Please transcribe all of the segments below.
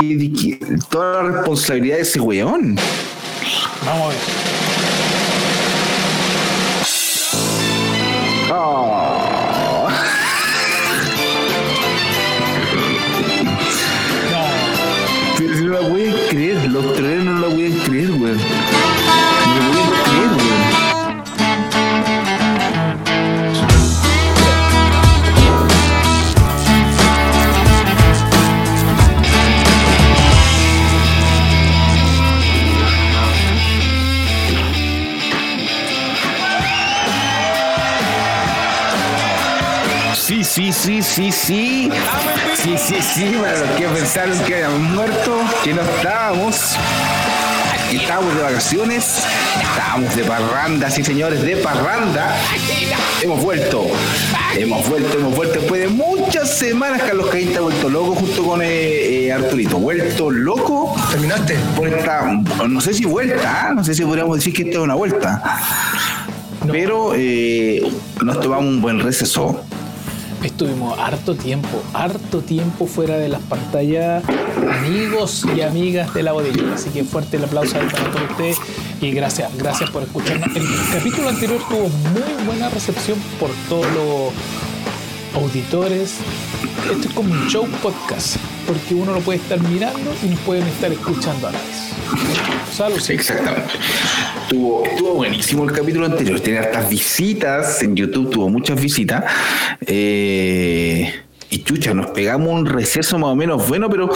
que, toda la responsabilidad de ese weón. Vamos a ver. Oh. No, si no la pueden creer, los trenes no la pueden creer, weón. Sí, sí, sí, sí, sí. Sí, sí, para los que pensaron que habíamos muerto, que no estábamos. Estábamos de vacaciones, estábamos de parranda, sí señores, de parranda. Hemos vuelto, hemos vuelto, hemos vuelto después de muchas semanas. Carlos Caín está vuelto loco junto con eh, eh, Arturito. Vuelto loco ¿Terminaste? por esta, no sé si vuelta, ¿ah? no sé si podríamos decir que esta es una vuelta. Pero eh, nos tomamos un buen receso. Estuvimos harto tiempo, harto tiempo fuera de las pantallas, amigos y amigas de la bodega. Así que fuerte el aplauso para todos ustedes y gracias, gracias por escucharnos. El capítulo anterior tuvo muy buena recepción por todos los auditores. Esto es como un show podcast, porque uno lo puede estar mirando y pueden estar escuchando a la vez. Salud. Exactamente. Tuvo, estuvo buenísimo el capítulo anterior. Tiene hartas visitas. En YouTube tuvo muchas visitas. Eh, y chucha, nos pegamos un receso más o menos bueno, pero,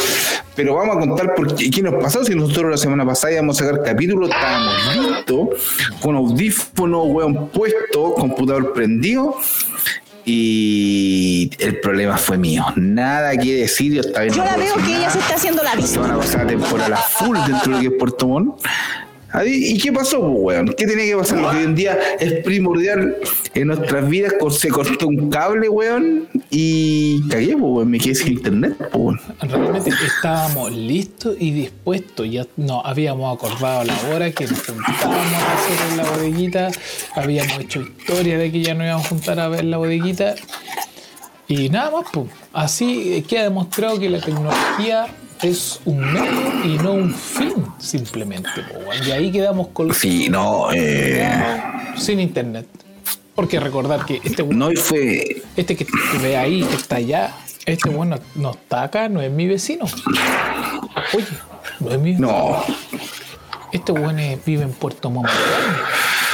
pero vamos a contar por qué, qué nos pasó. Si nosotros la semana pasada íbamos a sacar capítulo, estábamos listos, con audífono, weón, puesto, computador prendido. Y el problema fue mío. Nada que decir. Yo, estaba Yo la veo que ella se está haciendo la se van a víctima. pasar la temporada full dentro de lo que es Puerto Montt. ¿Y qué pasó, pues, weón? ¿Qué tenía que pasar? Lo que hoy en día es primordial en nuestras vidas. Se cortó un cable, weón, y cagué, pues, weón. Me quedé sin internet, pues, weón. Realmente estábamos listos y dispuestos. Ya nos habíamos acordado la hora que nos juntábamos a hacer en la bodeguita. Habíamos hecho historia de que ya nos íbamos a juntar a ver la bodeguita. Y nada más, pues. Así queda demostrado que la tecnología es un medio y no un fin, simplemente. po, weón. Y ahí quedamos con Sí, no, eh, sin internet. Porque recordar que este no, y fue. este que que ve ahí, que está allá, este bueno no está acá, no es mi vecino. Oye, no es mi vecino. No, Este bueno vive en Puerto Montt, Miami.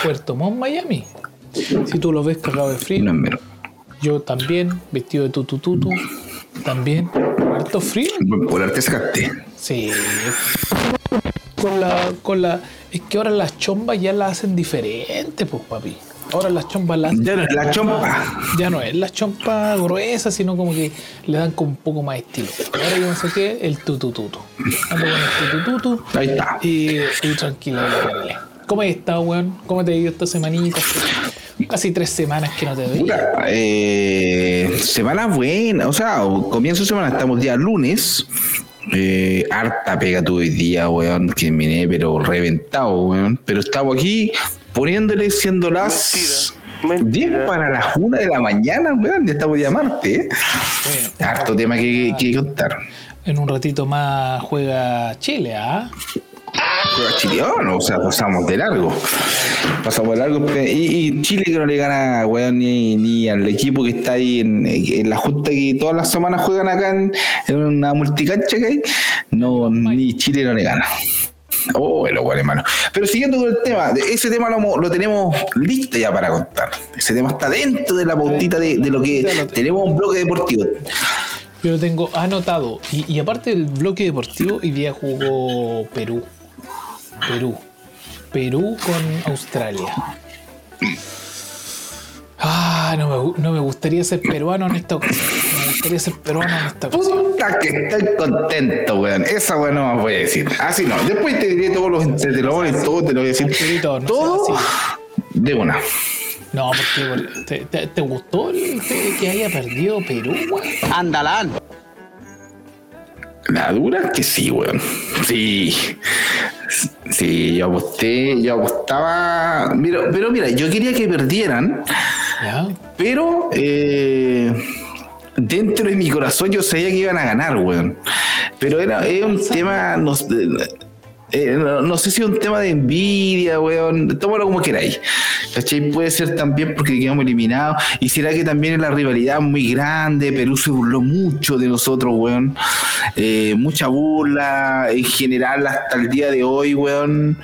Puerto Montt, Miami. Si tú lo ves cagado de frío, no es mero. yo también, vestido de tutututu, también. Harto frío. Por arte sacaste. Sí. Con la, con la. Es que ahora las chombas ya las hacen diferente, pues papi. Ahora las chombas las Ya no es la chompa. ya no es la chompa gruesa, sino como que le dan con un poco más estilo. Ahora yo no sé qué, el tutututu. Ando con el tutututu Ahí está. y tranquilo. ¿Cómo has estado, weón? ¿Cómo te ha ido esta semanita? Casi tres semanas que no te veo. Eh, semana buena, o sea, comienzo de semana, estamos día lunes. Eh, harta pega tuve hoy día, weón, que vine pero reventado, weón. Pero estamos aquí poniéndole siendo las 10 para las 1 de la mañana, weón. Ya estamos ya martes, ¿eh? Bueno, Harto tema que, que contar. en un ratito más juega Chile, ¿ah? Juega Chile, no, o sea, pasamos de largo. Pasamos de largo. Y, y Chile que no le gana, weón, ni, ni al equipo que está ahí en, en la junta que todas las semanas juegan acá en, en una multicancha que hay. No, ni Chile no le gana. Oh, el bueno, hermano. Pero siguiendo con el tema, ese tema lo, lo tenemos listo ya para contar. Ese tema está dentro de la pautita de, de lo que tenemos un bloque deportivo. Yo lo tengo anotado. Y, y aparte del bloque deportivo, hoy día jugó Perú. Perú. Perú con Australia. Ah, no me, no me gustaría ser peruano en esta ocasión. Me gustaría ser peruano en esta ocasión. Puta que estoy contento, weón. Esa weón no me voy a decir. Así no. Después te diré todos los entretenores, todo te lo voy a decir. Arturito, no todo seas de una. No, porque porque- ¿te, te, te gustó el- te- que haya perdido Perú, weón? Andalán. La dura que sí, weón. Sí. Sí, yo aposté, yo apostaba. Mira, pero mira, yo quería que perdieran, ¿Ya? pero eh, dentro de mi corazón yo sabía que iban a ganar, weón. Pero era, es un tema, no, eh, no, sé si es un tema de envidia, weón, tómalo como queráis. ¿Cachai? Puede ser también porque quedamos eliminados. Y será que también es la rivalidad muy grande, Perú se burló mucho de nosotros, weón. Eh, mucha burla, en general, hasta el día de hoy, weón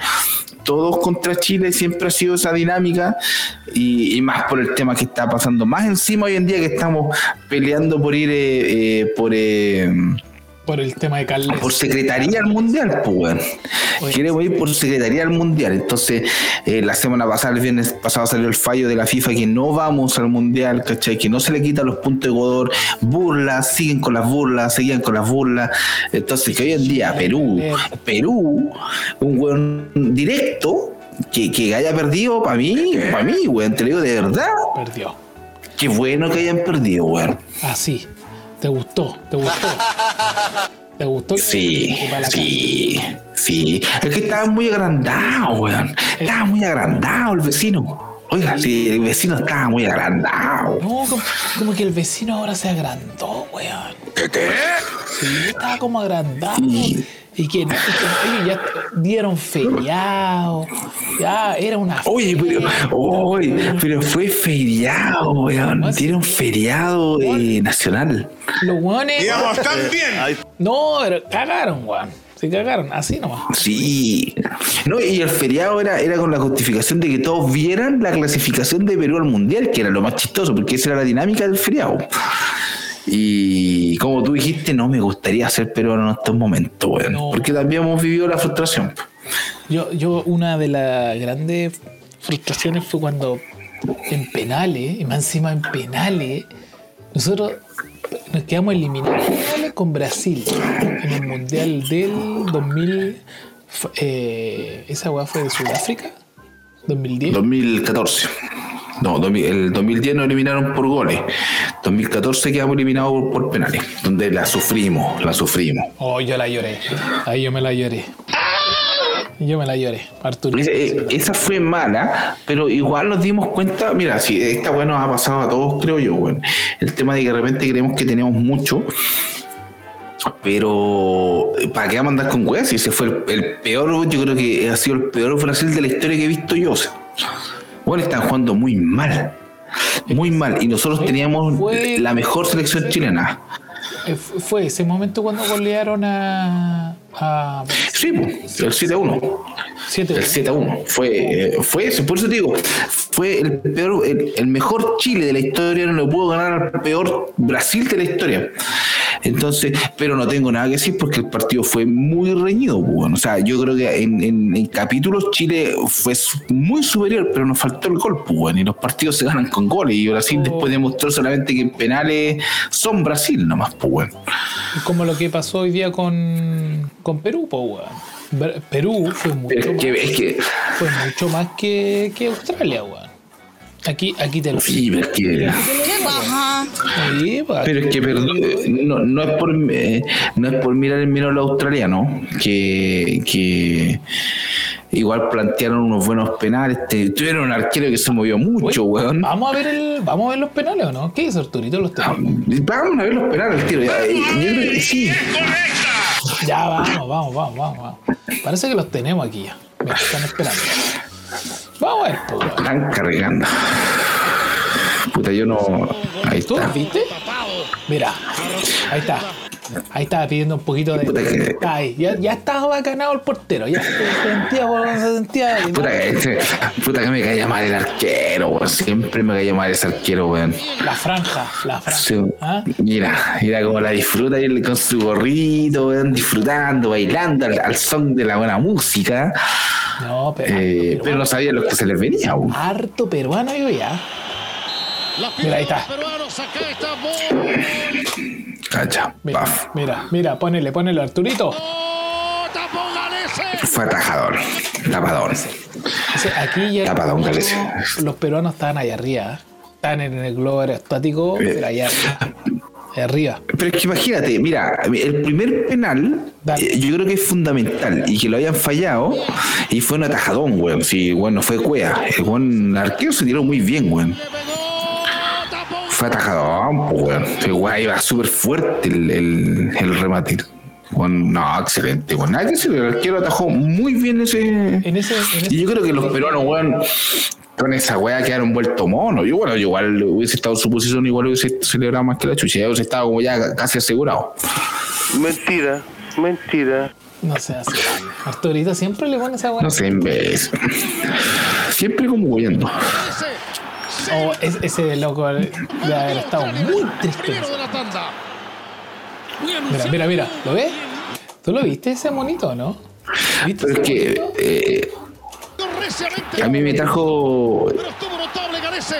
todos contra Chile siempre ha sido esa dinámica y, y más por el tema que está pasando más encima hoy en día que estamos peleando por ir eh, eh, por eh, Por el tema de Carles. por secretaría al mundial pues weón. Queremos ir por secretaría al mundial entonces eh, la semana pasada el viernes pasado salió el fallo de la FIFA que no vamos al mundial ¿cachai? que no se le quitan los puntos de Ecuador burlas siguen con las burlas seguían con las burlas entonces que hoy en día Perú Perú un weón directo que, que haya perdido para mí para mí weón te lo digo de verdad Perdió. qué bueno que hayan perdido weón Así. ¿Te gustó? ¿Te gustó? ¿Te gustó? Sí, sí, sí. Es que estaba muy agrandado, weón. Estaba muy agrandado el vecino. Oiga, sí, el vecino estaba muy agrandado. No, como, como que el vecino ahora se agrandó, weón. ¿Qué qué? Sí, estaba como agrandado. Sí. Y que, y que ellos ya dieron feriado. Ya era una. Oye, pero, oye, pero fue feriado, weón. Dieron feriado eh, nacional. Los weones. Digamos, están bien. No, pero cagaron, weón. Se cagaron, así nomás. Sí. No, y el feriado era, era con la justificación de que todos vieran la clasificación de Perú al mundial, que era lo más chistoso, porque esa era la dinámica del feriado. Y como tú dijiste, no me gustaría ser peruano en estos momentos, weón. No. Porque también hemos vivido la frustración. Yo, yo, una de las grandes frustraciones fue cuando en penales, y más encima en penales, nosotros nos quedamos eliminados con Brasil en el Mundial del 2000. fue- eh, ¿Esa weá fue de Sudáfrica? ¿2010? 2014. No, 2000 el 2010 nos eliminaron por goles. 2014 quedamos eliminados por, por penales, donde la sufrimos, la sufrimos. Oh, yo la lloré. Ahí yo me la lloré. Yo me la lloré, Arturo. Esa, eh, fue mala, pero igual nos dimos cuenta, mira, si esta weá nos ha pasado a todos, creo yo, weón. El tema de que de repente creemos que tenemos mucho, pero ¿para qué vamos a andar con weas? Si ese fue el, el peor, yo creo que ha sido el peor Brasil de la historia que he visto yo. O sea, bueno, están jugando muy mal. Muy mal. Y nosotros teníamos Fue- la mejor selección chilena. Eh, fu- Fue ese momento cuando golearon a. a Sí, el 7 a 1. 7 El 7 a 1. Fue, eh, fue eso, por eso te digo, fue el peor, el, el mejor Chile de la historia, no le pudo ganar al peor Brasil de la historia. Entonces, pero no tengo nada que decir porque el partido fue muy reñido. pues, bueno. O sea, yo creo que en, en- en capítulos Chile fue muy superior, pero nos faltó el gol. Pues, bueno, y los partidos se ganan con goles. Y Brasil después demostró solamente que en penales son Brasil nomás. Pues, bueno. Como lo que pasó hoy día con, con Perú. Ver- Perú fue mucho, Pero es que, más, es que, fue mucho más que, que Australia, weón. Aquí, aquí te lo sí, pero es que. ¿Qué pues, Pero es que perdón, eh, no, no es por eh, no es por mirar el miro a los australianos que, que igual plantearon unos buenos penales. Tuvieron un arquero que se movió mucho, weón. Vamos a ver el, vamos a ver los penales o no? ¿Qué dice Arturito? Los Ah, tenemos. Vamos a ver los penales, tío. Ya, eh, yo sí. Ya, vamos, vamos, vamos, vamos. Parece que los tenemos aquí ya. Mira, están esperando. Vamos a ver. Están cargando. Puta, yo no. Ahí ¿Tú está. viste? Mira, ahí está. Ahí estaba pidiendo un poquito de. Puta que- ahí. Ya, ya estaba bacanado el portero. Ya se sentía, weón, se sentía. Puta que, este- puta que me caía mal el arquero, weón. Siempre me caía mal ese arquero, weón. La franja, la franja. Sí. ¿Ah? Mira, mira cómo la disfruta y con su gorrito, weón, disfrutando, bailando al, al son de la buena música. No, pero. Eh, pero no sabía lo que se les venía, weón. Harto peruano yo ya. Mira, ahí está. Cacha, Mira, paf. mira, mira, ponele, ponele, Arturito. Fue atajador, tapador. Ese- aquí ya Tapadón, los, Galicia. los peruanos estaban allá arriba. Estaban en el globo aerostático, Eh. pero allá arriba. Pero es que imagínate, mira, el primer penal Dale. eh, yo creo que es fundamental y que lo hayan fallado y fue un atajadón, weón. Sí, bueno, fue cuea. El buen arquero se tiró muy bien, weón. Fue atajadón, pues, weón. El weón iba súper fuerte el, el, el remate. No, excelente, weón. Nada que decir, el arquero atajó muy bien ese. En ese, en ese Y yo creo que los peruanos, weón, con esa weá quedaron vuelto mono. Yo, bueno, yo igual hubiese estado en su posición, igual hubiese celebrado más que la chucha. Hubiese estado como ya casi asegurado. Mentira, mentira. No sé, así. Arturito siempre le pone esa weá. No sé, en vez. Siempre como huyendo. Oh, es- ese loco de haber estado muy triste. Mira, mira, mira. ¿Lo ves? ¿Tú lo viste ese monito, no? ¿Viste Pero es ese que monito? eh, a mí me trajo. Pero estuvo notable Garese.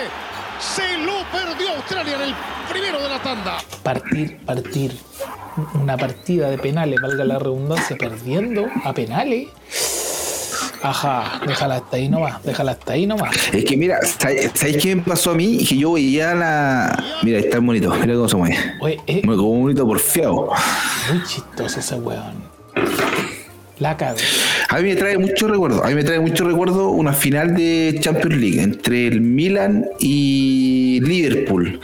Se lo perdió Australia en el primero de la tanda. Partir, partir. Una partida de penales, valga la redundancia, perdiendo a penales. Ajá, déjala hasta ahí nomás, déjala hasta ahí nomás. Es que mira, ¿sabes sabes qué me pasó a mí? Que yo veía la. Mira, ahí está el monito, mira cómo se mueve. Oye, es Como un monito porfiado. muy chistoso ese weón. La cago. A mí me trae mucho recuerdo. A mí me trae mucho recuerdo una final de Champions League entre el Milan y Liverpool.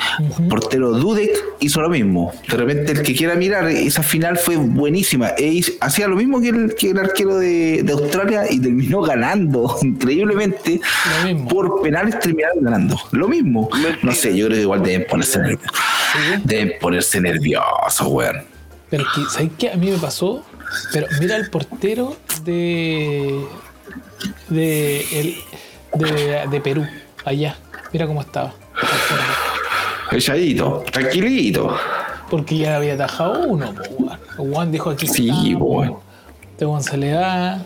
Portero Dudek hizo lo mismo. De repente, el que quiera mirar, esa final fue buenísima. E hizo- hacía lo mismo que el, que el arquero de, de Australia y terminó ganando increíblemente. Lo mismo. Por penales terminaron ganando. Lo mismo. No sé, yo creo que igual deben ponerse nerviosos. Deben ponerse nerviosos, weón. Pero es que, ¿sabes qué? A mí me pasó. Pero mira el portero de. de. el- de, de Perú, allá. Mira cómo estaba. Echadito, tranquilito. Porque ya había atajado uno, po, weón dijo aquí. Sí, weón. Este weón se le da.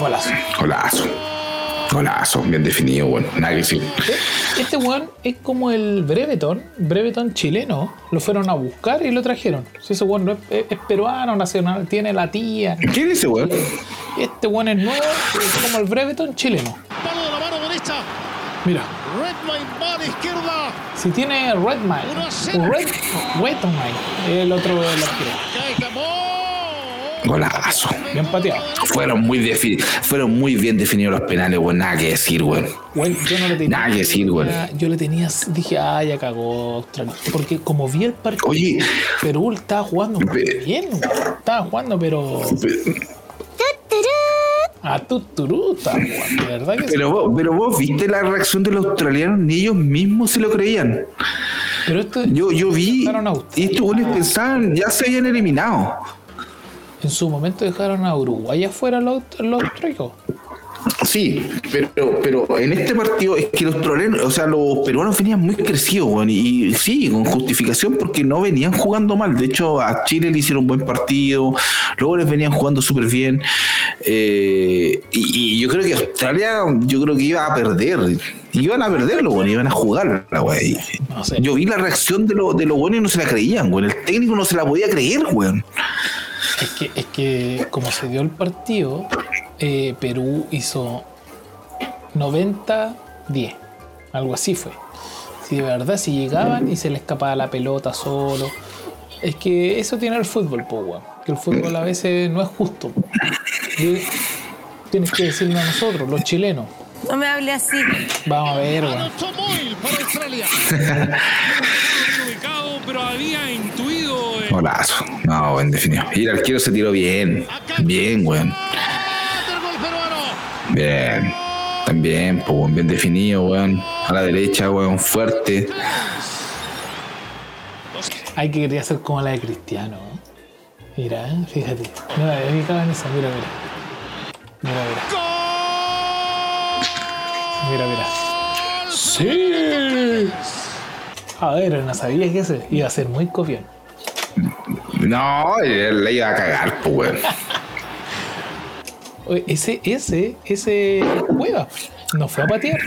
Golazo. Golazo. Golazo, bien definido, bueno. Nada que decir. Este weón es como el Breveton, Breveton chileno. Lo fueron a buscar y lo trajeron. Si ese weón no es, es- es peruano, nacional, tiene la tía. ¿Qué dice, weón? Este weón es nuevo, es como el Breveton chileno. Palo de la mano derecha. Mira, Redline va a la izquierda. si tiene Redmine, Red, Redmine, el otro arquero. Golazo. Bien pateado. Fueron muy, defi- fueron muy bien definidos los penales, weón. Nada que decir, weón. Weón, yo no le tenía. Nada que decir, weón. Yo le tenía, dije, ah, ya cagó Australia. Porque como vi el partido, Oye, Perú estaba jugando muy bien, weón. Estaba jugando, pero. A jugando, de verdad que sí. pero vos, pero vos viste la reacción de los australianos, ni ellos mismos se lo creían. Pero esto Yo, yo vi, y estos weones pensaban, ya se habían eliminado. En su momento dejaron a Uruguay afuera los, los. Sí, pero, pero en este partido es que los australianos, o sea, los peruanos venían muy crecidos, weón, y, y sí, con justificación porque no venían jugando mal. De hecho, a Chile le hicieron un buen partido, luego les venían jugando súper bien. eh, y, y yo creo que Australia, yo creo que iba a perder. Iban a perderlo, weón, iban a jugar la weá. Y No sé. Yo vi la reacción de, lo- de los buenos y no se la creían, weón. El técnico no se la podía creer, weón. Es que, es que como se dio el partido, eh, Perú hizo 90-10. Algo así fue. Si de verdad, si llegaban y se le escapaba la pelota solo. Es que eso tiene el fútbol, po, weón. Que el fútbol a veces no es justo. Y tienes que decirlo a nosotros, los chilenos. No me hable así. Vamos a ver, weón. Anotó Moyle para Australia. ubicado, pero había intuido eh, Golazo. No, buen definido. Y el arquero se tiró bien. Bien, weón. Bien. También, pues, weón, bien definido, weón. A la derecha, weón, fuerte. Hay que quería hacer como la de Cristiano. ¿no? Mira, ¿eh? fíjate. En esa, mira, mira. Mira, mira. Mira, mira. ¡Sí! A ver, no sabía que ese iba a ser muy copión. No, él le iba a cagar, pues, weón. Ese, ese, ese Cueva no fue a patear.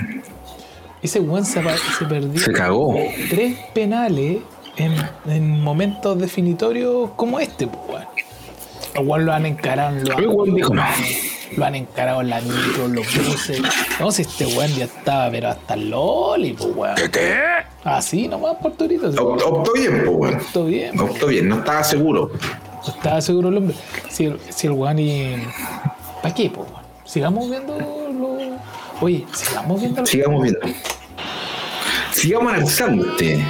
Ese weón se, perdió Se cagó. tres penales en, en momentos definitorios como este, pues, weón. Los lo han encarado El weón dijo, no. Lo han encarado en la micro, los buses. No sé, este weón ya estaba, pero hasta el loli, pues weón. ¿Qué? Así nomás, Porturito. Opt- Optó bien, pues, weón. Todo bien. Optó bien, no estaba seguro. Estaba seguro el hombre. Si el, si el weón y. ¿Para qué, pues weón? Sigamos viendo lo. Oye, sigamos viendo. Sigamos viendo. Sigamos analizando este.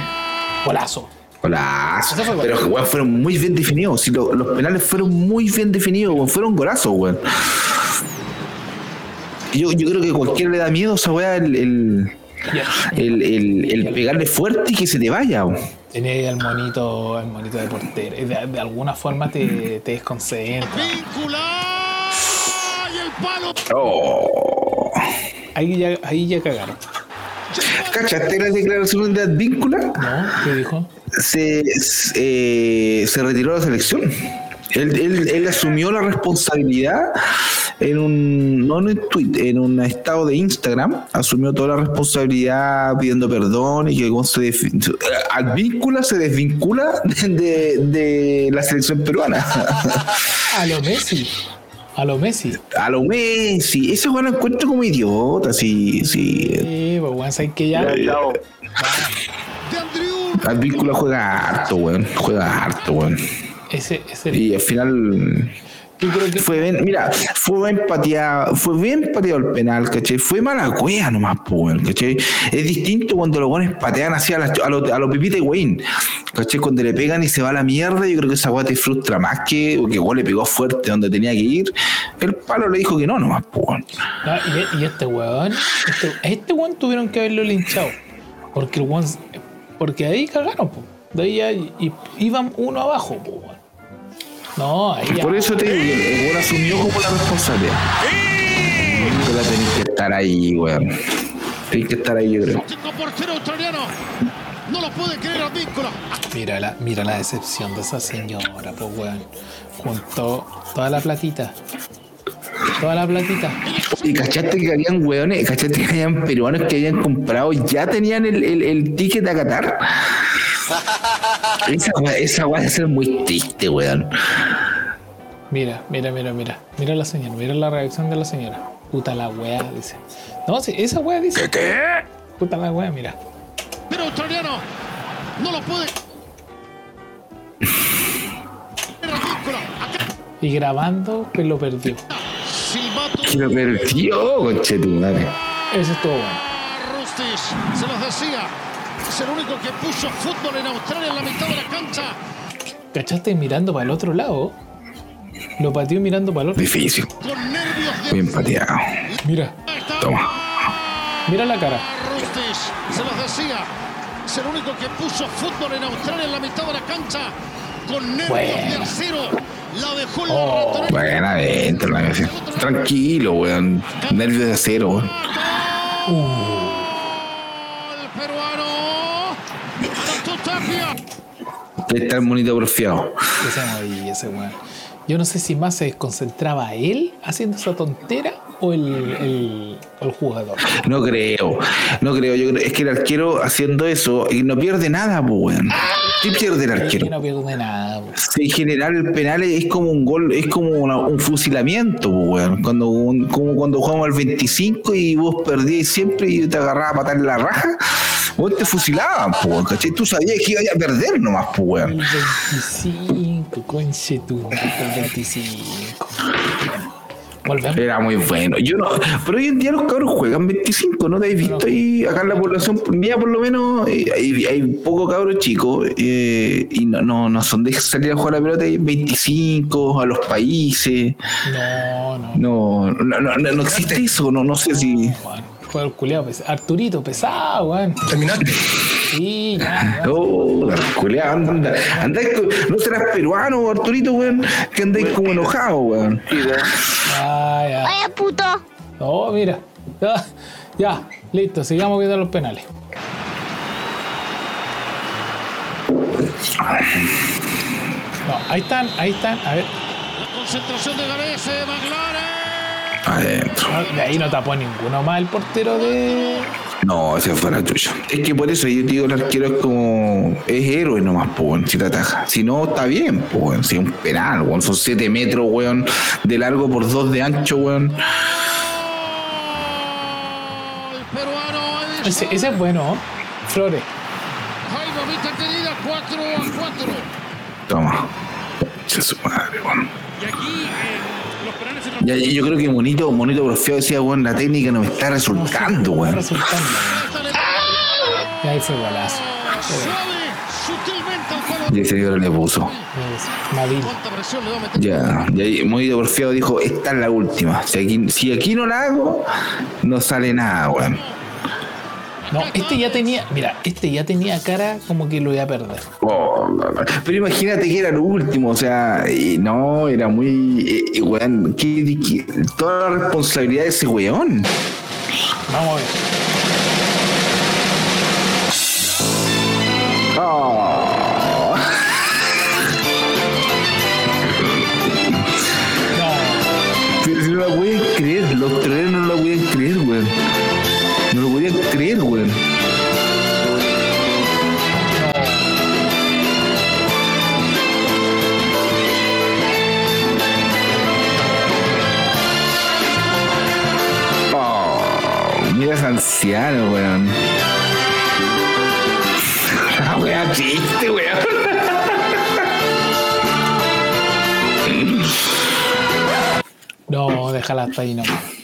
Golazo. Golazo. Eso fue gol. Pero weón, fueron muy bien definidos. Si lo- los penales fueron muy bien definidos, weón. Fueron golazos, weón. Yo, yo creo que cualquiera le da miedo a esa weá el, el, el, el- el pegarle fuerte y que se te vaya. Tenía ahí al monito, al monito de portero. Y De, de alguna forma te, te desconcentra. Vincular y el palo. Oh. Ahí ya, ahí ya cagaron. ¿Cachaste la declaración de Advíncula? ¿No? ¿Qué dijo? Se, se, eh, se retiró de la selección. Él, él, él asumió la responsabilidad en un, no en un tweet, en un estado de Instagram, asumió toda la responsabilidad pidiendo perdón y que weón se Advíncula se desvincula de, de- de la selección peruana. A lo Messi. A lo Messi. A lo Messi, ese weón lo encuentro como idiota, sí, sí. Sí, pues bueno, sabes que ya. Ya, Andrew. Advíncula juega harto, weón, juega harto, weón. Ese, ese. Y al final que fue bien, mira, fue bien pateado, fue bien pateado el penal, ¿cachai? Fue mala cueva nomás, pues, ¿cachai? Es distinto cuando los buenos patean así a, las- a los a los pipitas de Wayne, ¿cachai? Cuando le pegan y se va a la mierda, yo creo que esa weá te frustra más que que igual le pegó fuerte donde tenía que ir. El palo le dijo que no nomás, pues. No, y, y este weón, este, este weón tuvieron que haberlo linchado. Porque el weón, porque ahí cagaron, po. De ahí ya y- iban uno abajo, po, weón. No, ahí. Por eso te digo, que el weón asumió como la responsabilidad. Tú la tenés que estar ahí, weón. Tenés que estar ahí, yo creo. Chico portero australiano. No lo puede creer. Mira la, mira la decepción de esa señora, pues weón. Juntó toda la platita. Toda la platita. Y cachaste que habían hueones, cachaste que habían peruanos que habían comprado, ya tenían el, el, el ticket a Qatar. Esa weá, esa weá debe ser muy triste, weón. Mira, mira, mira, mira. Mira la señora, mira la reacción de la señora. Puta la wea, dice. No, sí, esa wea dice. ¿Qué? Puta la wea, mira. Pero australiano. No lo puede. Y grabando, pues lo perdió. Silbato. Que lo perdió, conchetumare. Eso estuvo bueno. Rustis. Se los decía. Es el único que puso fútbol en Australia en la mitad de la cancha. ¿Cachaste mirando para el otro lado? Lo pateó mirando para el otro. Difícil, Con nervios de. bien pateado. Mira. Toma. mira la cara. Rustis. Se los decía. Es el único que puso fútbol en Australia en la mitad de la cancha. Con nervios Bueno. de acero. La dejó la Oh. Bueno, adentro, la. Tranquilo, weón. Nervios de acero, weón. El Debe estar bonito porfiado. Ese moví, ese weón. Yo no sé si más se desconcentraba él haciendo esa tontera o el, el, jugador. No creo, no creo. Yo creo, es que el arquero haciendo eso y no pierde nada, pues, weón. ¿Qué pierde el arquero? Que no pierde nada. en general el penal es como un gol, es como una- un fusilamiento, pues, weón. Cuando, un- como cuando jugamos al 25 y vos perdías siempre y te agarrabas a patar en la raja, vos te fusilaban, pues, weón, ¿cachai? Tú sabías que ibas a perder nomás, pues, El weón. 25, conche tu el 25. Volvemos. Era muy bueno. Yo no, pero hoy en día los cabros juegan 25, ¿no te habéis visto ahí? Acá en la población mía, por lo menos, eh, hay, hay pocos cabros chicos eh, y no, no, no son de salir a jugar a la pelota, hay 25 a los países. No, no. No, no, no, no, no existe eso, no, no sé si. Juan, jugador culiado pesado. Arturito, pesado, weón. Terminaste. Sí, ya, ya. Oh, culeado, anda, anda, andáis con- no serás peruano, Arturito, weón, que andáis como enojado, weón. Ah, ya. Vaya puto. Oh, mira. Ya, ya, listo, sigamos viendo los penales. No, ahí están, ahí están. A ver, La concentración de Galese. McLaren. Adentro. no, de ahí no tapó ninguno más el portero de. No, ese fue la tuya. Es que por eso yo digo, el arquero es como. Es héroe nomás, weón, si te ataja. Si no, está bien, weón. Si es un penal, weón. Son 7 metros, weón, de largo por 2 de ancho, weón. El peruano. Edison. Ese, ese es bueno, ¿no? Flores. Jaime, mitad querida. 4 a 4. Toma. Che su madre, weón. Y aquí en yo creo que Monito, Monito Porfiado decía, weón, la técnica no me está resultando, Está weón. resultando. Y ahí fue golazo. Sutilmente Dice que le puso. Ya, y ahí muy porfiado dijo, esta es la última. Si aquí, si aquí no la hago, no sale nada, weón. No, este ya tenía, mira, este ya tenía cara como que lo iba a perder. Oh, pero imagínate que era el último, o sea, y no, era muy, eh, eh, weón, ¿qué- qué- toda la responsabilidad de ese weón. Vamos a ver. Oh. No, Pero si no la pueden creer, los troleros no la pueden creer, weón. Lo podían creer, weón. Oh, mira ese anciano, weón. La wea chiste, weón. no, déjala hasta ahí nomás.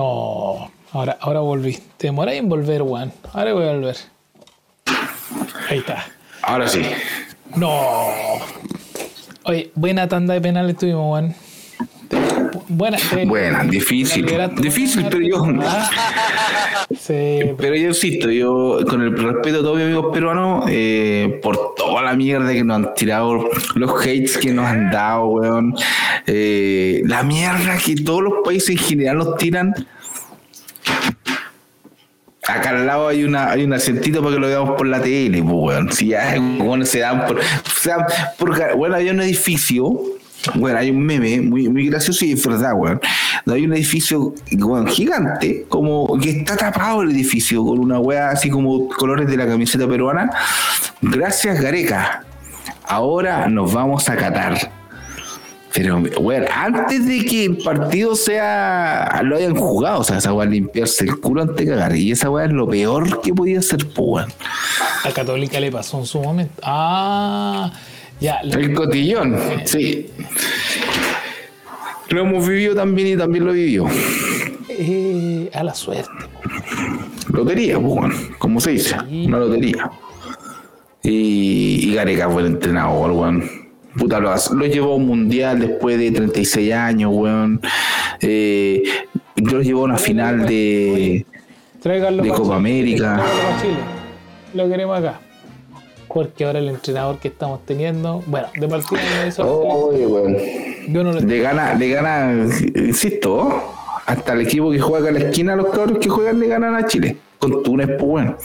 No, ahora, ahora volví. Te demoras en volver, weón. Ahora voy a volver. Ahí está. Ahora sí. No. Oye, buena tanda de penales tuvimos, weón. Buena. Buena, difícil. Difícil, pero yo. Ah. Sí, Pero yo insisto, yo con el respeto a todos mis amigos peruanos, eh, por toda la mierda que nos han tirado, los hates que nos han dado, weón, eh, la mierda que todos los países en general nos tiran. Acá al lado hay una hay un asientito para que lo veamos por la tele, pues, weón. Si ya, weón, se dan por, se dan por- bueno, había un edificio, bueno, hay un meme muy, muy gracioso y es verdad, weón. Hay un edificio, weón, gigante, como que está tapado el edificio con una weá así como colores de la camiseta peruana. Gracias, Gareca. Ahora nos vamos a Qatar. Pero, bueno, antes de que el partido sea lo hayan jugado, o sea, esa weá limpiarse el culo antes de cagar. Y esa weá es lo peor que podía hacer, weón. a Católica le pasó en su momento. Ah, ya. lo- El cotillón, sí. Lo hemos vivido también y también lo vivió. eh, a la suerte. Lotería, pues, weón, como se dice, una lotería. Y, y Gareca fue el entrenador, weón. Puta, lo, lo llevó a un mundial después de 36 años, weón. Eh, lo llevó a una final de. De pa' Copa América. Lo queremos acá. Porque ahora el entrenador que estamos teniendo, bueno, de partida no hizo- yo no lo Le gana, le gana, insisto, hasta el equipo que juega acá en la esquina, los cabros que juegan le ganan a Chile. Con Túnez, pues bueno.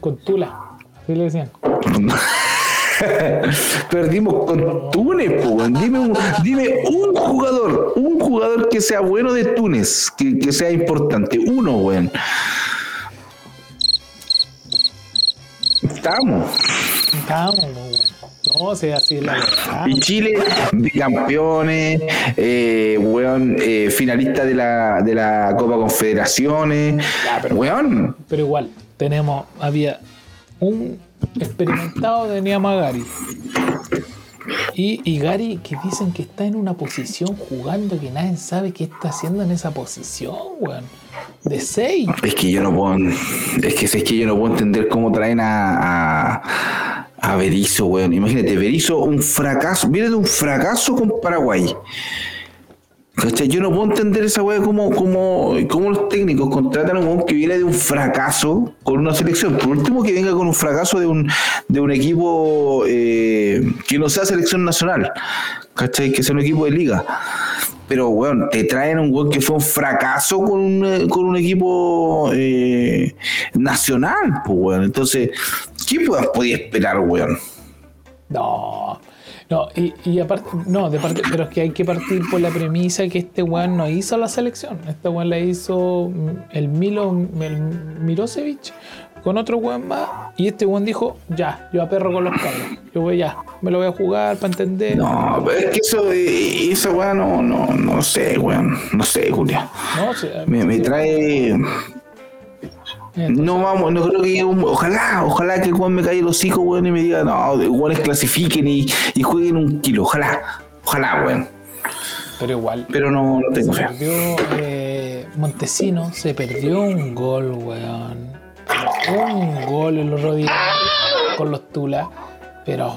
con Tula, así le decían. Perdimos con Túnez, pues. Dime un, dime un jugador, un jugador que sea bueno de Túnez, que, que sea importante. Uno, weón. Estamos. Weón. No, si así la verdad. Y Chile, campeones, eh, weón, eh, finalista de la, de la Copa Confederaciones. weón, Pero igual, tenemos, había un experimentado de Niamagari. Y, y Gary, que dicen que está en una posición jugando que nadie sabe qué está haciendo en esa posición, weón. De 6. es que yo no puedo, es que es que yo no puedo entender cómo traen a, a, Berizzo, weón. Imagínate, Berizzo, un fracaso, viene de un fracaso con Paraguay. ¿Cachai? Yo no puedo entender esa weá como, como, como los técnicos contratan a un que viene de un fracaso con una selección. Por último, que venga con un fracaso de un, de un equipo eh, que no sea selección nacional. ¿Cachai? Que sea un equipo de liga. Pero, weón, te traen un weón que fue un fracaso con un, eh, con un equipo eh, nacional, pues, weón. Entonces, ¿qué puedas- podía esperar, weón? No. No, y, y aparte, no, de parte, pero es que hay que partir por la premisa que este weón no hizo la selección. Este weón la hizo el Milo, el Mirosevic con otro weón más. Y este weón dijo, ya, yo aperro con los cabros. Yo voy ya, me lo voy a jugar para entender. No, pero es que eso, esa weá no, no, no sé, weón. No sé, Julia. No, o sea, Me, me trae. Entonces, No vamos, no creo que un- Ojalá, ojalá que weón me caiga el hocico, weón, y me diga, no, weones clasifiquen y, y jueguen un kilo. Ojalá, ojalá, weón. pero igual. Pero no, no tengo Se fe. perdió eh, Montesino, se perdió un gol, weón. un gol en los rodillos con los Tula, pero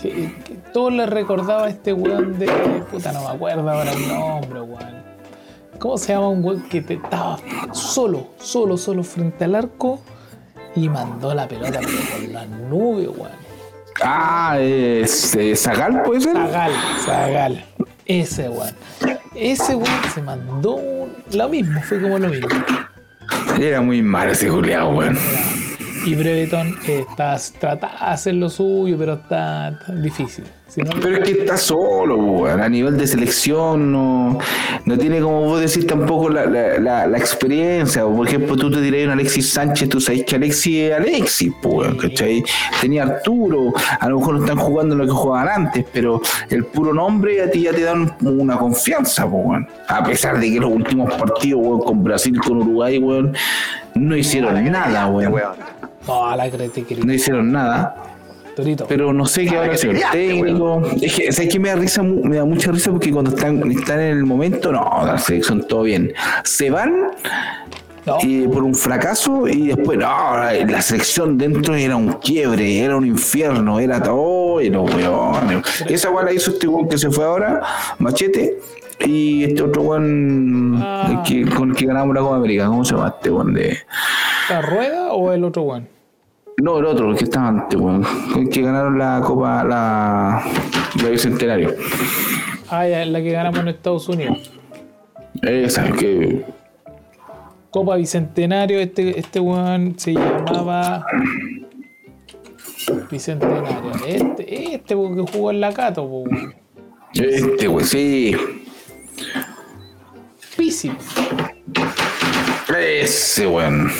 que, que todo le recordaba a este weón de. Puta, no me acuerdo ahora el nombre, weón. ¿Cómo se llama un weón que te estaba solo, solo, solo frente al arco y mandó la pelota por las nubes, weón? Ah, es eh, Zagal, puede ser. Zagal, Zagal. Ese weón. Ese weón se mandó un- lo mismo, fue como lo mismo. Era muy mal ese Julián, weón. Y Breveton eh, está, trata de hacer lo suyo, pero está, está difícil. Si no, Pero es que está solo, weón. A nivel de selección no, no tiene como vos decir tampoco la, la, la, la experiencia. Por ejemplo, tú te dirás un Alexis Sánchez, tú sabes que Alexis es Alexis, pues, ¿cachai? Tenía Arturo, a lo mejor no están jugando lo que jugaban antes, pero el puro nombre a ti ya te dan una confianza, pues, weón. A pesar de que los últimos partidos, weón, con Brasil, con Uruguay, weón, no hicieron nada, weón. No hicieron nada. Torito. Pero no sé qué habrá sido el técnico. Es que, ¿sabes qué me da risa? Me da mucha risa porque cuando están, están en el momento, no, la selección todo bien. Se van no, eh, por un fracaso y después, no, la, selección dentro era un quiebre, era un infierno, era todo, y los weones. Esa weá la hizo este weón que se fue ahora, Machete. Y este otro weón Ah. que, con el que ganamos la Copa América, ¿cómo se llama este weón de.? ¿la rueda o el otro weón? No, el otro, el que estaba antes, weón. El que ganaron la Copa, la, la Bicentenario. Ah, ya, la que ganamos en Estados Unidos. Esa, que. Copa Bicentenario, este, este weón se llamaba. Bicentenario. Este, este porque jugó en la Cato, weón. Este, weón, sí. Pisi. Ese, weón.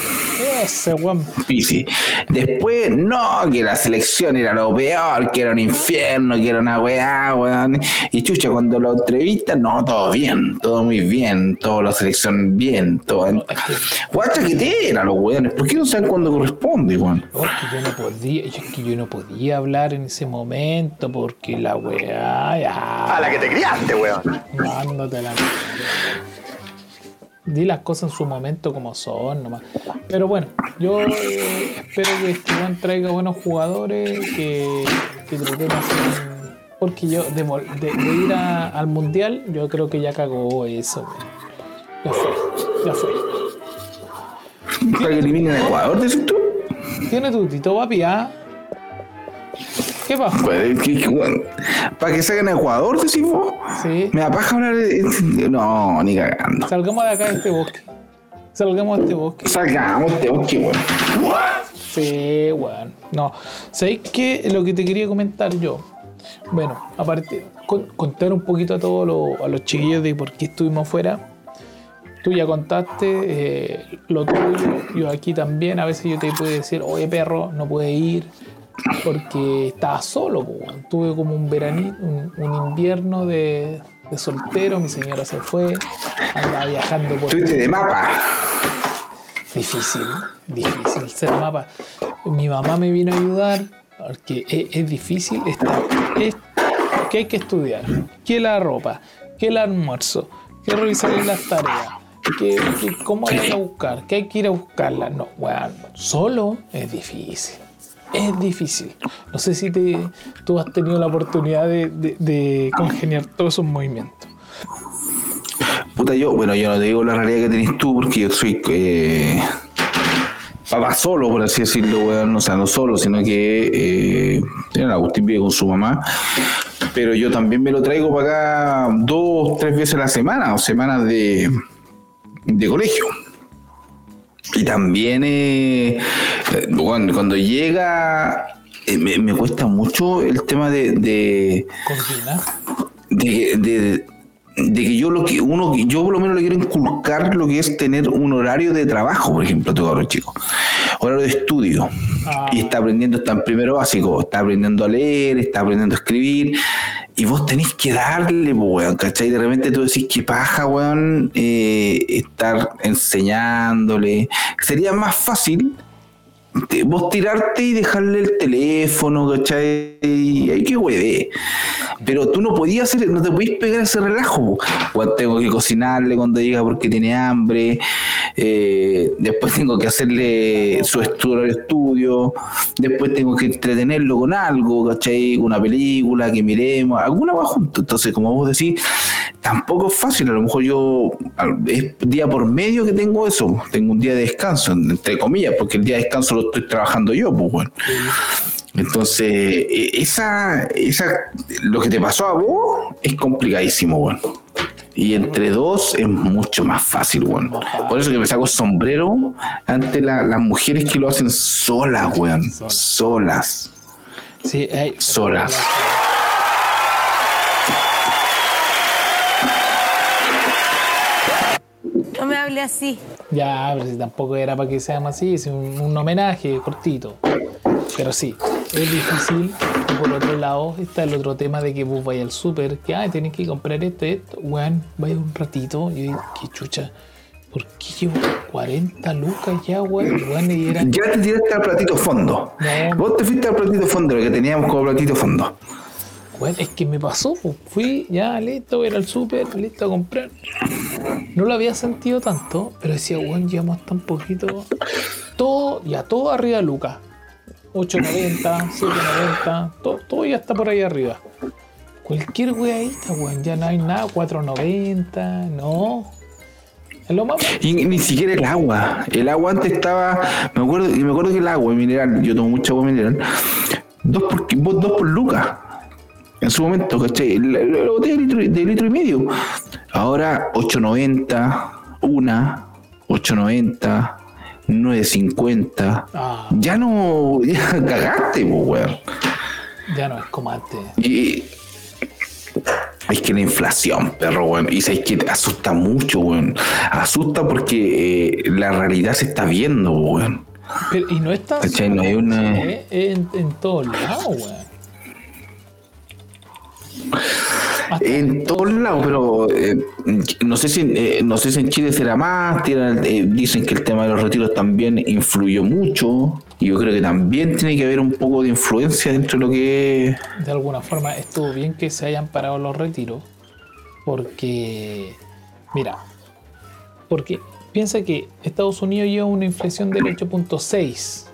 Ese weón. Pisi. Después, no, que la selección era lo peor, que era un infierno, que era una weá, weón. Y chucha, cuando lo entrevistan, no, todo bien, todo muy bien, toda la selección bien, todo. Guacha que tela los weones, ¿por qué no saben cuándo corresponde, weón? Porque yo no podía, yo, es que yo no podía hablar en ese momento porque la weá ya. A la que te criaste, weón. Mándate la Di las cosas en su momento como son nomás. Pero bueno, yo eh, espero que este weón traiga buenos jugadores, que, que tratemos en- Porque yo, de, de- de ir a- al mundial, yo creo que ya cagó eso. Ya fue, ya fue. Para que eliminen a Ecuador, decís tú. Tiene tu tito papi, ¿ah? ¿Qué pasa? Pues, Para que saquen a Ecuador, decís vos. Sí. Me da paja hablar de... No, ni cagando. Salgamos de acá de este bosque. Salgamos de este bosque. Salgamos de bosque, weón. Sí, weón. No. ¿Sabéis qué? Lo que te quería comentar yo. Bueno, aparte, con- contar un poquito a todos los, a los chiquillos de por qué estuvimos afuera. Tú ya contaste eh, lo tuyo, yo aquí también. A veces yo te puedo decir, oye perro, no puedes ir porque estaba solo. Tuve como un veranito, un, un invierno de, de soltero. Mi señora se fue, andaba viajando por Estuviste de mapa. Difícil, difícil ser mapa. Mi mamá me vino a ayudar porque es, es difícil estar. Es que hay que estudiar, que la ropa, que el almuerzo, que revisar las tareas, que, que cómo hay que ir a buscar, que hay que ir a buscarla. No, weón, solo es difícil. Es difícil. No sé si te, tú has tenido la oportunidad de, de- congeniar todos esos movimientos. Puta, yo, bueno, yo no te digo la realidad que tenés tú porque yo soy eh, papá solo, por así decirlo, weón. O sea, no solo, sino que eh, Agustín vive con su mamá. Pero yo también me lo traigo para acá dos, tres veces a la semana, o semanas de, de colegio. Y también, eh, bueno, cuando llega, eh, me, me cuesta mucho el tema de- de de, de- de que yo lo que uno yo por lo menos le quiero inculcar lo que es tener un horario de trabajo, por ejemplo, tu cabrón chico. Horario de estudio. Ah. Y está aprendiendo, está en primero básico, está aprendiendo a leer, está aprendiendo a escribir. Y vos tenés que darle, weón, ¿cachai? De repente tú decís que paja, weón, eh, estar enseñándole. Sería más fácil vos tirarte y dejarle el teléfono, ¿cachai? Hay que hueve. Pero tú no podías hacer, no te podías pegar ese relajo. Cuando tengo que cocinarle cuando llega porque tiene hambre. eh, después tengo que hacerle su estudio, estudio. Después tengo que entretenerlo con algo, ¿cachai? Una película que miremos, alguna va junto. Entonces, como vos decís, tampoco es fácil. A lo mejor yo, al- es día por medio que tengo eso. Tengo un día de descanso, entre comillas, porque el día de descanso lo estoy trabajando yo, pues bueno. Entonces, e- esa, esa, lo que te pasó a vos es complicadísimo, bueno. Y entre dos es mucho más fácil, bueno. Por eso que me saco sombrero ante la- las mujeres que lo hacen solas, weón. Solas. Sí, hay- Solas. Hable así. Ya, pero si tampoco era para que sea más así, es un, un homenaje cortito. Pero sí, es difícil. Y por otro lado está el otro tema de que vos vayas al súper, que ay, tenés que comprar esto, esto. Weón, vaya un ratito. Y yo digo, qué chucha. ¿Por qué llevo 40 lucas ya, weón? Weón, y Ya te tiraste al platito fondo. No. Vos te fuiste al platito fondo, lo que teníamos como platito fondo. Bueno, es que me pasó, pues. fui ya listo, voy a ir al súper, listo a comprar. No lo había sentido tanto, pero decía, bueno, llevamos tan poquito. Todo, ya todo arriba Lucas. 8.90, 7.90, todo, todo ya está por ahí arriba. Cualquier weadita, weón, ya no hay nada, 4.90, no. Es lo más. Y ni siquiera el agua. El agua antes estaba. Me acuerdo, y me acuerdo que el agua mineral, yo tomo mucha agua mineral. Dos por, dos por lucas. En su momento, ¿cachai? La, la- la botella de litro, de litro y medio. Ahora 8.90, una, 8.90, 9.50. Ah, Ya no. Ya cagaste, pues, weón. ya no es como antes. Y es que la inflación, perro, weón. Y sabes que asusta mucho, weón. Asusta porque eh, la realidad se está viendo, weón. Pero, y no está. ¿Cachai? No hay una- ¿eh? en, en todos lados, weón. En todos lados, pero eh, no sé si eh, no sé si en Chile será más. eh, dicen que el tema de los retiros también influyó mucho. Y yo creo que también tiene que haber un poco de influencia dentro de lo que de alguna forma estuvo bien que se hayan parado los retiros porque mira porque piensa que Estados Unidos lleva una inflación del 8.6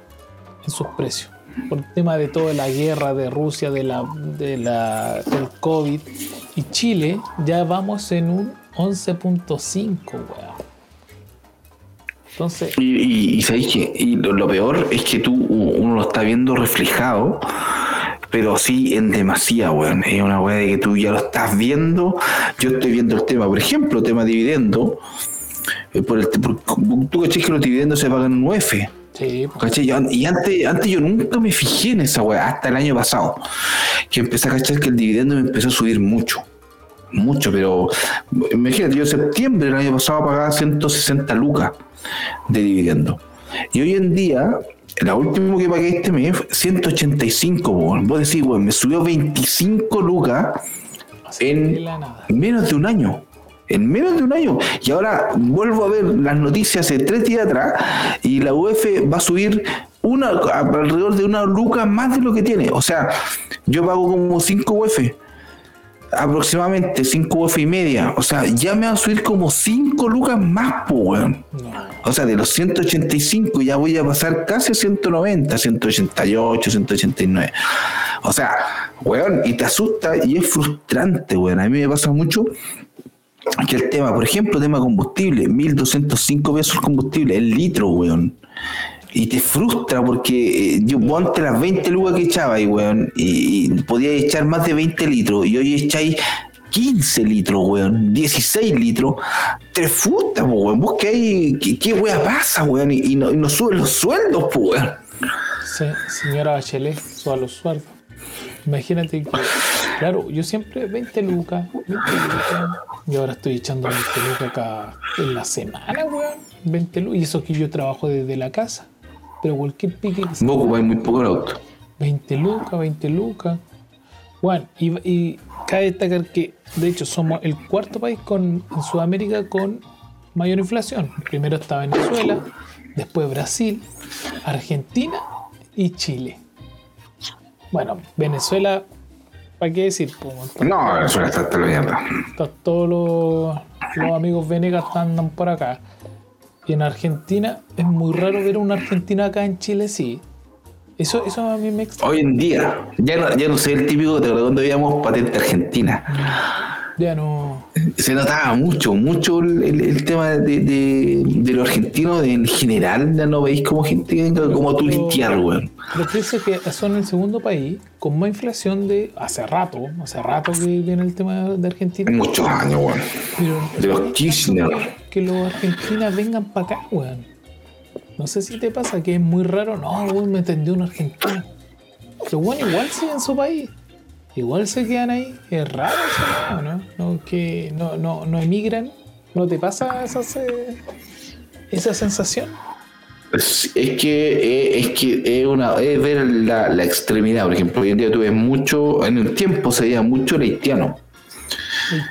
en sus precios por el tema de toda la guerra de Rusia de la, de la del COVID y Chile ya vamos en un 11.5 weón entonces Y, sabéis que y lo, peor es que tú uno lo está viendo reflejado, pero sí en demasía, weón. Es una weá de que tú ya lo estás viendo. Yo estoy viendo el tema, por ejemplo, tema dividendo. eh, Por el, por- tú caché que los dividendos se pagan en. Sí pues, Y antes, antes yo nunca me fijé en esa weá, hasta el año pasado. Que empecé a cachar que el dividendo me empezó a subir mucho. Mucho, pero imagínate, yo en septiembre del año pasado pagaba 160 lucas de dividendo. Y hoy en día, la última que pagué este mes, 185, weón. Vos decís, weón, me subió 25 lucas en menos de un año. En menos de un año. Y ahora vuelvo a ver las noticias de tres días atrás y la UF va a subir una, alrededor de una luca más de lo que tiene. O sea, yo pago como 5 UF. Aproximadamente 5 UF y media. O sea, ya me va a subir como 5 lucas más, O sea, de los 185 ya voy a pasar casi a 190, 188, 189. O sea, weón, y te asusta y es frustrante, weón. A mí me pasa mucho que el tema, por ejemplo, tema combustible, 1205 pesos el combustible, el litro, weón. Y te frustra porque eh, yo ponte las 20 lucas que echaba ahí, weón, y, y podía echar más de 20 litros, y hoy echáis 15 litros, weón, 16 litros, te frustra, weón. Vos que hay, ¿qué, qué wea pasa, weón? Y, y no, y no suben los sueldos, weón. Se- señora Bachelet, suba los sueldos. Imagínate que, claro, yo siempre 20 lucas, 20 lucas, y ahora estoy echando 20 lucas acá en la semana, weón. 20 lucas, y eso que yo trabajo desde la casa. Pero cualquier pique Vos ocupáis muy poco el auto. 20 lucas, 20 lucas. Bueno, y, y cabe destacar que, de hecho, somos el cuarto país con, en Sudamérica con mayor inflación. Primero está Venezuela, después Brasil, Argentina y Chile. Bueno, Venezuela ¿Para qué decir? No, Venezuela está hasta la mierda. Está- todos los, los amigos Venegas andan por acá. Y en Argentina es muy raro ver a una Argentina acá en Chile, sí. Eso, eso a mí me extraña. Hoy en día, ya no, ya no soy el típico de cuando veíamos patente argentina. Ya no. Se notaba mucho, mucho el, tema de, de, de los argentinos en general. Ya no veis como gente que venga como turistear, weón. Pero piensa que son el segundo país con más inflación de hace rato. Hace rato que viene el tema de Argentina. Muchos años, weón. De los Kirchner. que, que los argentinos vengan para acá, weón. No sé si te pasa que es muy raro. No, weón, me entendió un argentino. Pero bueno, igual siguen en su país. Igual se quedan ahí. Es raro eso, ¿no? ¿no? Que no, no, no emigran. ¿No te pasa esa, esa sensación? Es, es que eh, es que es una es ver la, la extremidad. Por ejemplo, hoy en día tú ves mucho, en el tiempo se veía mucho el haitiano.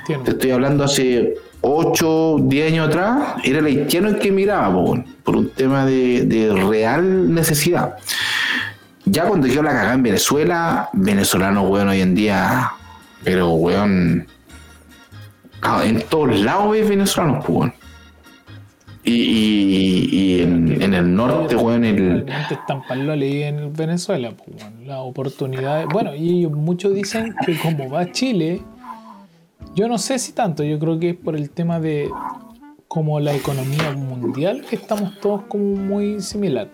Te estoy hablando hace 8, 10 años atrás, era el haitiano el que miraba, po, weón, por un tema de, de real necesidad. Ya cuando quedó la cagada en Venezuela, venezolanos, weón, hoy en día, pero weón, ah, en todos lados ves venezolanos, pues, weón. Y, en, el norte, weón, el, están paloli en Venezuela, pues, bueno, las oportunidades. Bueno, y ellos muchos dicen que como va Chile, yo no sé si tanto, yo creo que es por el tema de como la economía mundial, estamos todos como muy similar.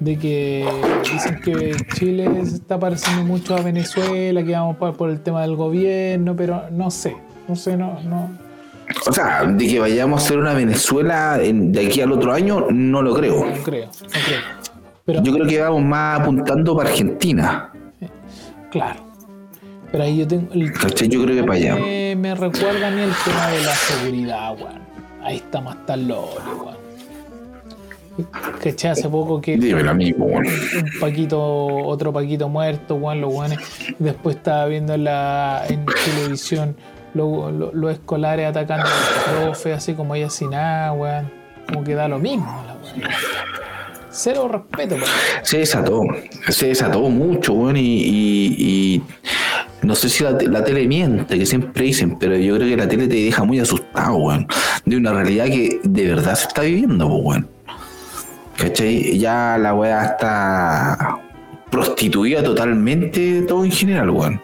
De que dicen que Chile se está pareciendo mucho a Venezuela, que vamos por, por el tema del gobierno, pero no sé, no sé, no, no. o sea, de que vayamos a ser una Venezuela en- de aquí al otro año, no lo creo. No creo, no creo. Pero Yo creo que vamos más apuntando para Argentina. Claro. Pero ahí yo tengo. El. Yo creo que para allá. Me, me recuerda a mí el tema de la seguridad, weón. Ahí está más tan weón. ¿Cachai? Hace poco que Dímelo a mí, po, weón. un paquito, otro paquito muerto, weón, los weones. Después estaba viendo en, la, en televisión lo- lo- los escolares atacando a los profes, así como ella sin nada, weón. Como que da lo mismo, la weón. Cero respeto, weón. Se desató, se desató mucho, weón, y, y- y no sé si la, te- la tele miente, que siempre dicen, pero yo creo que la tele te deja muy asustado, weón, de una realidad que de verdad se está viviendo, weón. ¿Cachai? Ya la weá está prostituida totalmente, todo en general, weón.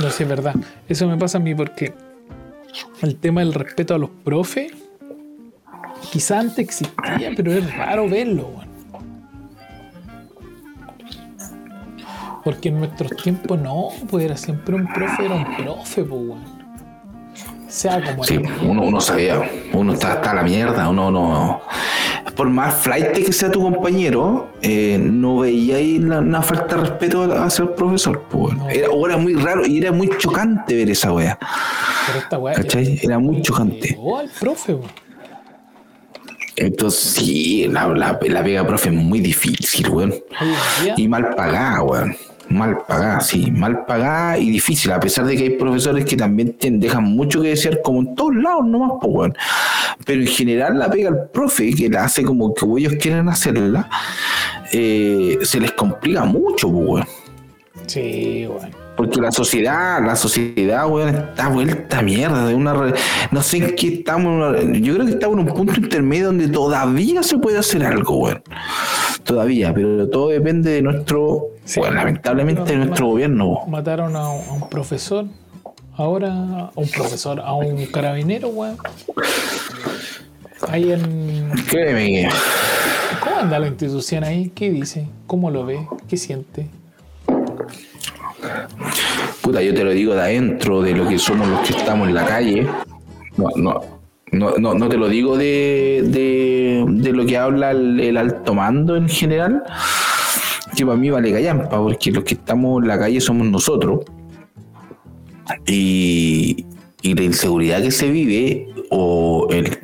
No sé, es verdad. Eso me pasa a mí porque el tema del respeto a los profes, quizá antes existía, pero es raro verlo, weón. Porque en nuestros tiempos no, pues era siempre un profe, era un profe, pues, weón. Sea como Sí, uno, uno sabía, uno está hasta la mierda, uno no. Por más flight que sea tu compañero, eh, no veía ahí la- una falta de respeto hacia el profesor. pues. Era, o era muy raro y era muy chocante ver esa wea. Pero esta weá. ¿Cachai? Era muy chocante. O al profe. Entonces, sí, la, la, la pega profe es muy difícil, weón. Y mal pagada, weón. Mal pagada, sí, mal pagada y difícil, a pesar de que hay profesores que también te dejan mucho que desear, como en todos lados nomás, pues, weón. Pero en general la pega el profe, que la hace como que ellos quieren hacerla, eh, se les complica mucho, pues, weón. sí, weón. Porque la sociedad, la sociedad, weón, está vuelta a mierda. De una re- no sé en qué estamos. Yo creo que estamos en un punto intermedio donde todavía se puede hacer algo, weón. Todavía, pero todo depende de nuestro, Sí. bueno, lamentablemente nuestro gobierno. Mataron a, a un profesor. Ahora a un profesor, a un carabinero, weón. Ahí en. Créeme ¿Cómo anda la institución ahí? ¿Qué dice? ¿Cómo lo ve? ¿Qué siente? Puta, yo te lo digo de adentro, de lo que somos los que estamos en la calle. No, no, no, no, no te lo digo de, de, de lo que habla el, el alto mando en general, para mí vale callampa, porque los que estamos en la calle somos nosotros. Y, la inseguridad que se vive, o el,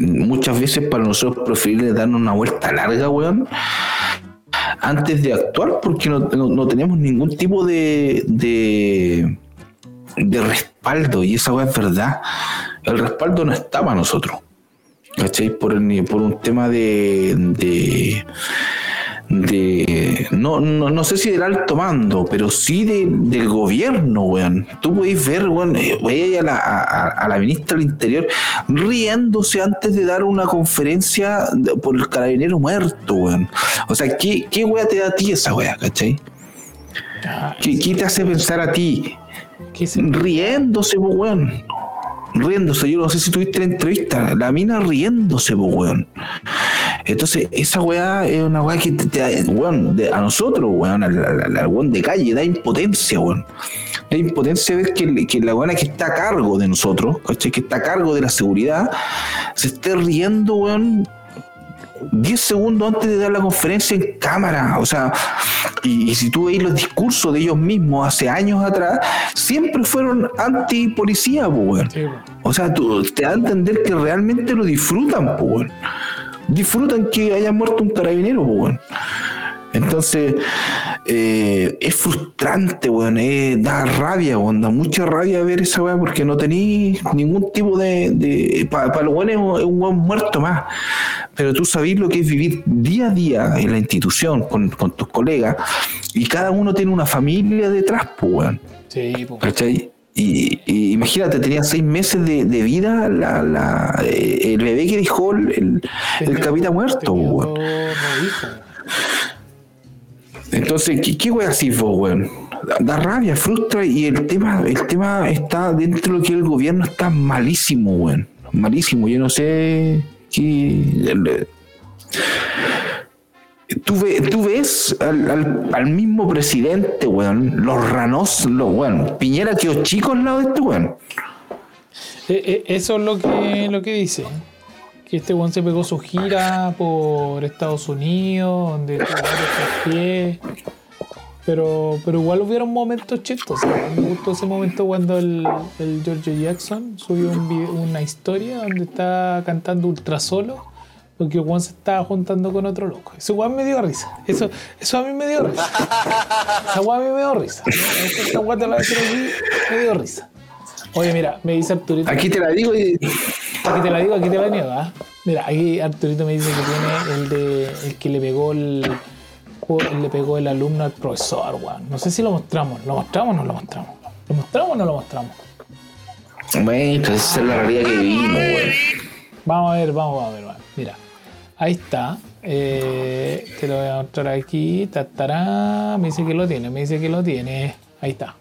muchas veces para nosotros preferible darnos una vuelta larga, weón, antes de actuar porque no, no- no tenemos ningún tipo de, de, respaldo y esa weá es verdad. El respaldo no está para nosotros. ¿Cachai? Por, el- por un tema de, de no, no, no sé si del alto mando, pero sí de- del gobierno, weón. Tú podéis ver, weón, eh, a, la, a- a la ministra del Interior riéndose antes de dar una conferencia por el carabinero muerto, weón. O sea, ¿qué, qué wea te da a ti esa wea, cachai? ¿Qué, qué te hace pensar a ti? ¿qué se- Riéndose, weón. Riéndose, yo no sé si tuviste la entrevista, la mina riéndose, po, weón. Entonces, esa weá es una weá que te, te weón, a nosotros, weón, al, al- weón de calle, da impotencia, weón. Da impotencia ver que, la weona que está a cargo de nosotros, que está a cargo de la seguridad, se esté riendo, weón, 10 segundos antes de dar la conferencia en cámara. O sea, y, y si tú veis los discursos de ellos mismos hace años atrás, siempre fueron anti-policía, po, weón. Sí, po. O sea, tú, te da a entender que realmente lo disfrutan, weón. Disfrutan que haya muerto un carabinero, weón. Entonces, eh, es frustrante, weón. eh, da rabia, weón. Da mucha rabia ver esa weá porque no tenéis ningún tipo de. de Para los weones es un weón muerto más. Pero tú sabés lo que es vivir día a día en la institución con, con tus colegas y cada uno tiene una familia detrás, pues, weón. Sí, po. ¿Cachai? Y, y imagínate, tenía seis meses de, de vida la, la- eh, el bebé que dejó el, el, el capitán muerto, weón. Entonces, ¿qué, qué wea así vos, weón? Da, da rabia, frustra y el tema, el tema está dentro de que el gobierno está malísimo, weón. Malísimo. Yo no sé qué. el- Tú, ve- tú ves al, mismo presidente, weón, los ranos, los weón, Piñera quedó chico al lado de este weón. Eh, eh, eso es lo que, lo que dice. Que este weón se pegó su gira por Estados Unidos, donde tuvo varios. Pero, pero igual hubieron momentos chistosos. Me gustó ese momento cuando el, el Giorgio Jackson subió un video- una historia donde está cantando ultra solo. Porque Juan se estaba juntando con otro loco. Eso Juan me dio risa. Eso, eso a mí me dio risa. Esa Juan a mí me dio risa. Esa Juan te la voy a decir aquí, me dio risa. Oye, mira, me dice Arturito. Aquí te la digo y. Aquí te la digo, aquí te la niego, ¿ah? Mira, aquí Arturito me dice que tiene el de el que le pegó el, le pegó el alumno al profesor, weón. No sé si lo mostramos. ¿Lo mostramos o no lo mostramos? ¿Lo mostramos o no lo mostramos? Maestro, esa es la realidad que weón. Vamos a ver, vamos a ver, weón. Mira, ahí está. Eh, te lo voy a mostrar aquí. Tatará. Me dice que lo tiene, me dice que lo tiene. Ahí está.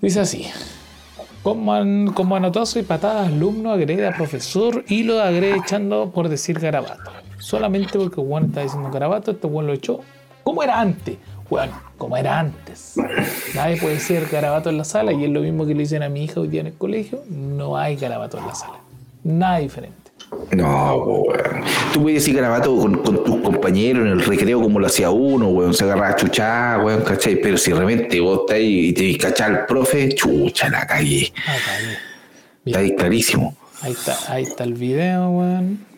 Dice así. Con, man- con manotazo y patadas, alumno agrede a profesor y lo agrede echando por decir garabato. Solamente porque Juan está diciendo garabato, este Juan lo echó. ¿Cómo era antes? Bueno, como era antes. Nadie puede decir garabato en la sala y es lo mismo que le dicen a mi hija hoy día en el colegio. No hay garabato en la sala. Nada diferente. No, weón. Tú puedes decir garabato con, con tus compañeros en el recreo como lo hacía uno, weón. Se agarraba a chuchar, weón, ¿cachai? Pero si de repente vos estás ahí y te cachás al profe, chucha, la cagué. Ah. Está ahí clarísimo. Ahí está, ahí está el video, weón.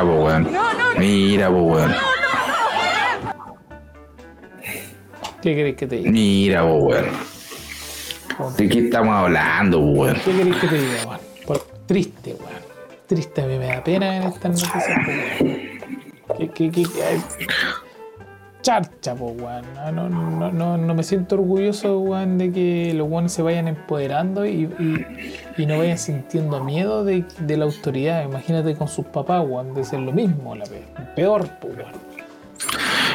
Mira, po, weón. Mira, po, weón. ¿Qué querés que te diga? Mira, po, weón. ¿De qué estamos hablando, po, weón? ¿Qué querés que te diga, weón? Por- triste, weón. Triste, a mí me da pena en estas noticias. ¿Qué, qué, qué, qué? Charcha, po, weón. No, no, no, no, no me siento orgulloso, weón, de que los weones se vayan empoderando y, y, y no vayan sintiendo miedo de, de la autoridad. Imagínate con sus papás, weón, de ser lo mismo, la pe- peor, po, weón.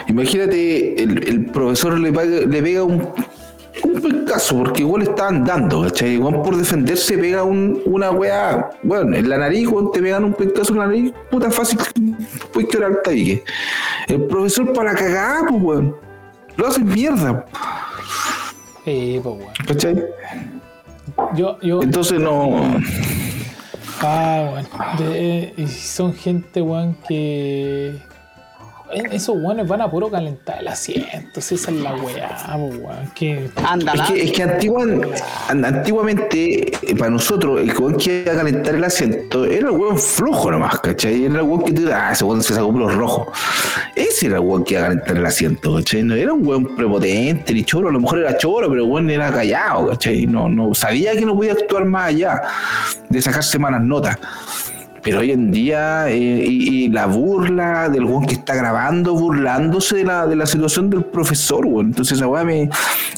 Imagínate, el, el profesor le, paga- le pega un, un pencazo, porque igual está andando, ¿cachai? Igual por defenderse pega un, una weá, bueno, en la nariz, weón, te pegan un pencazo en la nariz, puta fácil, puedes quebrar el tabique. El profesor para cagar, pues, weón. Lo hacen mierda, Eh, po, weón. ¿cachai? Yo, yo, Entonces no. Ah, bueno. De- y son gente, weón, que. Esos weones van a puro calentar el asiento. Si esa es la weá, po, weón. Que Es que, es que antigua- an- antiguamente, eh, para nosotros, el weón que iba a calentar el asiento era el weón flojo nomás, ¿cachai? Era el weón que te ah, ese weón se sacó por los rojos. Ese era el weón que iba a calentar el asiento, ¿cachai? No era un weón prepotente ni choro, a lo mejor era choro, pero el weón era callado, ¿cachai? No, no, sabía que no podía actuar más allá de sacarse malas notas. Pero hoy en día, eh, y, la burla del weón que está grabando, burlándose de la, de la situación del profesor, weón. Entonces esa weá me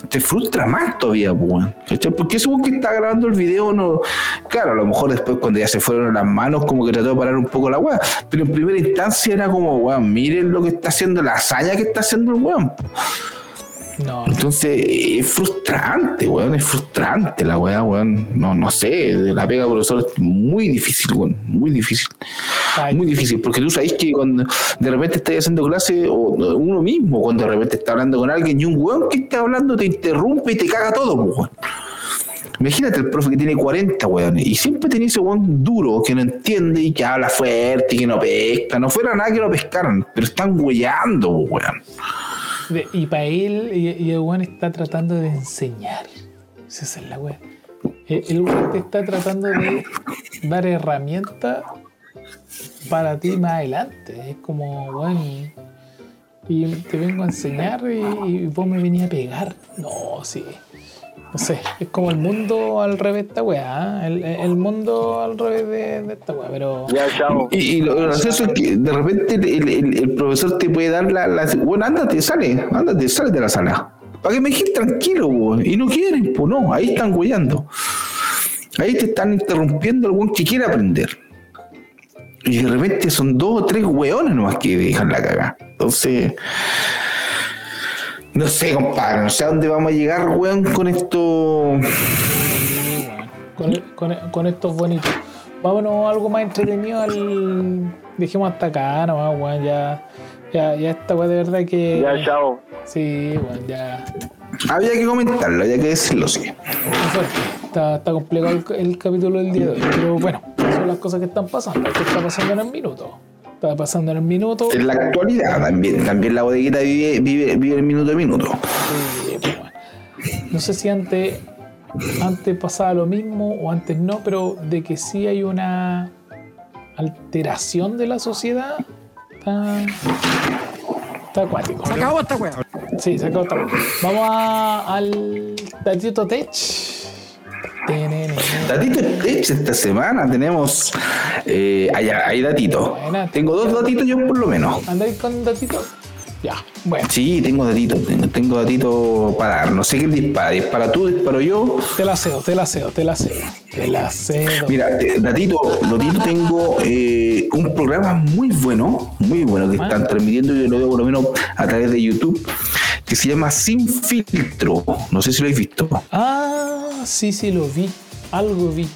te frustra más todavía, weón. Porque ese weón que está grabando el video no. Claro, a lo mejor después cuando ya se fueron las manos, como que trató de parar un poco la weá. Pero en primera instancia era como, weón, miren lo que está haciendo, la hazaña que está haciendo el weón. No, Entonces, es frustrante, weón, es frustrante la weá, weón. No, no sé, la pega profesor es muy difícil, weón, muy difícil. Ay, Muy difícil, porque tú sabes que cuando de repente estás haciendo clase, o uno mismo, cuando de repente está hablando con alguien y un weón que está hablando te interrumpe y te caga todo, weón. Imagínate el profe que tiene 40 weones y siempre tiene ese weón duro que no entiende y que habla fuerte y que no pesca. No fuera nada que no pescaran, pero están weyando, weón. Y para él, y, el weón está tratando de enseñar. Esa es la weá. El, el weón te está tratando de dar herramientas para ti más adelante. Es como, y, y te vengo a enseñar y, y vos me venís a pegar. No, sí. No sé, es como el mundo al revés de esta weá. ¿ah? El, el mundo al revés de, de esta weá, pero. Ya, chao. Y, y lo gracioso es que de repente el, el- el profesor te puede dar la, la- Bueno, ándate, sale, ándate, sale de la sala. Para que me dejes tranquilo, weón. Y no quieren, pues no, ahí están huellando. Ahí te están interrumpiendo weón que quiere aprender. Y de repente son dos o tres weones nomás que dejan la cagada. Entonces. No sé, compadre, no sé a dónde vamos a llegar, weón, con esto. con, con, con estos bonitos. Vámonos a algo más entretenido al. Dijimos hasta acá nomás, weón, ya. Ya, ya esta weá de verdad que. Ya, chao. Sí, weón, ya. Había que comentarlo, había que decirlo, sí. Muy fuerte. Está, está complicado el, el capítulo del día de hoy. Pero bueno, son las cosas que están pasando. ¿Qué está pasando en el minuto? Está pasando en el minuto. En la actualidad también, también la bodeguita vive, vive, vive el minuto a minuto. Sí, pues, bueno. No sé si antes, antes pasaba lo mismo o antes no, pero de que sí hay una alteración de la sociedad, está, está acuático. Se acabó esta weá. Sí, se acabó esta weá. Vamos a- al Tatito Tech. Datito esta semana tenemos. Eh, hay, hay datito. Tengo dos datitos yo por lo menos. ¿Andáis con Tatito? Ya, bueno. Sí, tengo datitos, tengo, tengo datitos para dar. No sé quién dispara. Dispara tú, disparo yo. Te la cedo, te la cedo, te la cedo. Te la cedo. Mira, te- datito, datito tengo eh, un programa muy bueno, muy bueno, que están transmitiendo, yo lo veo por lo menos a través de YouTube, que se llama Sin Filtro. No sé si lo habéis visto. Ah, sí, sí, lo vi. Algo vi.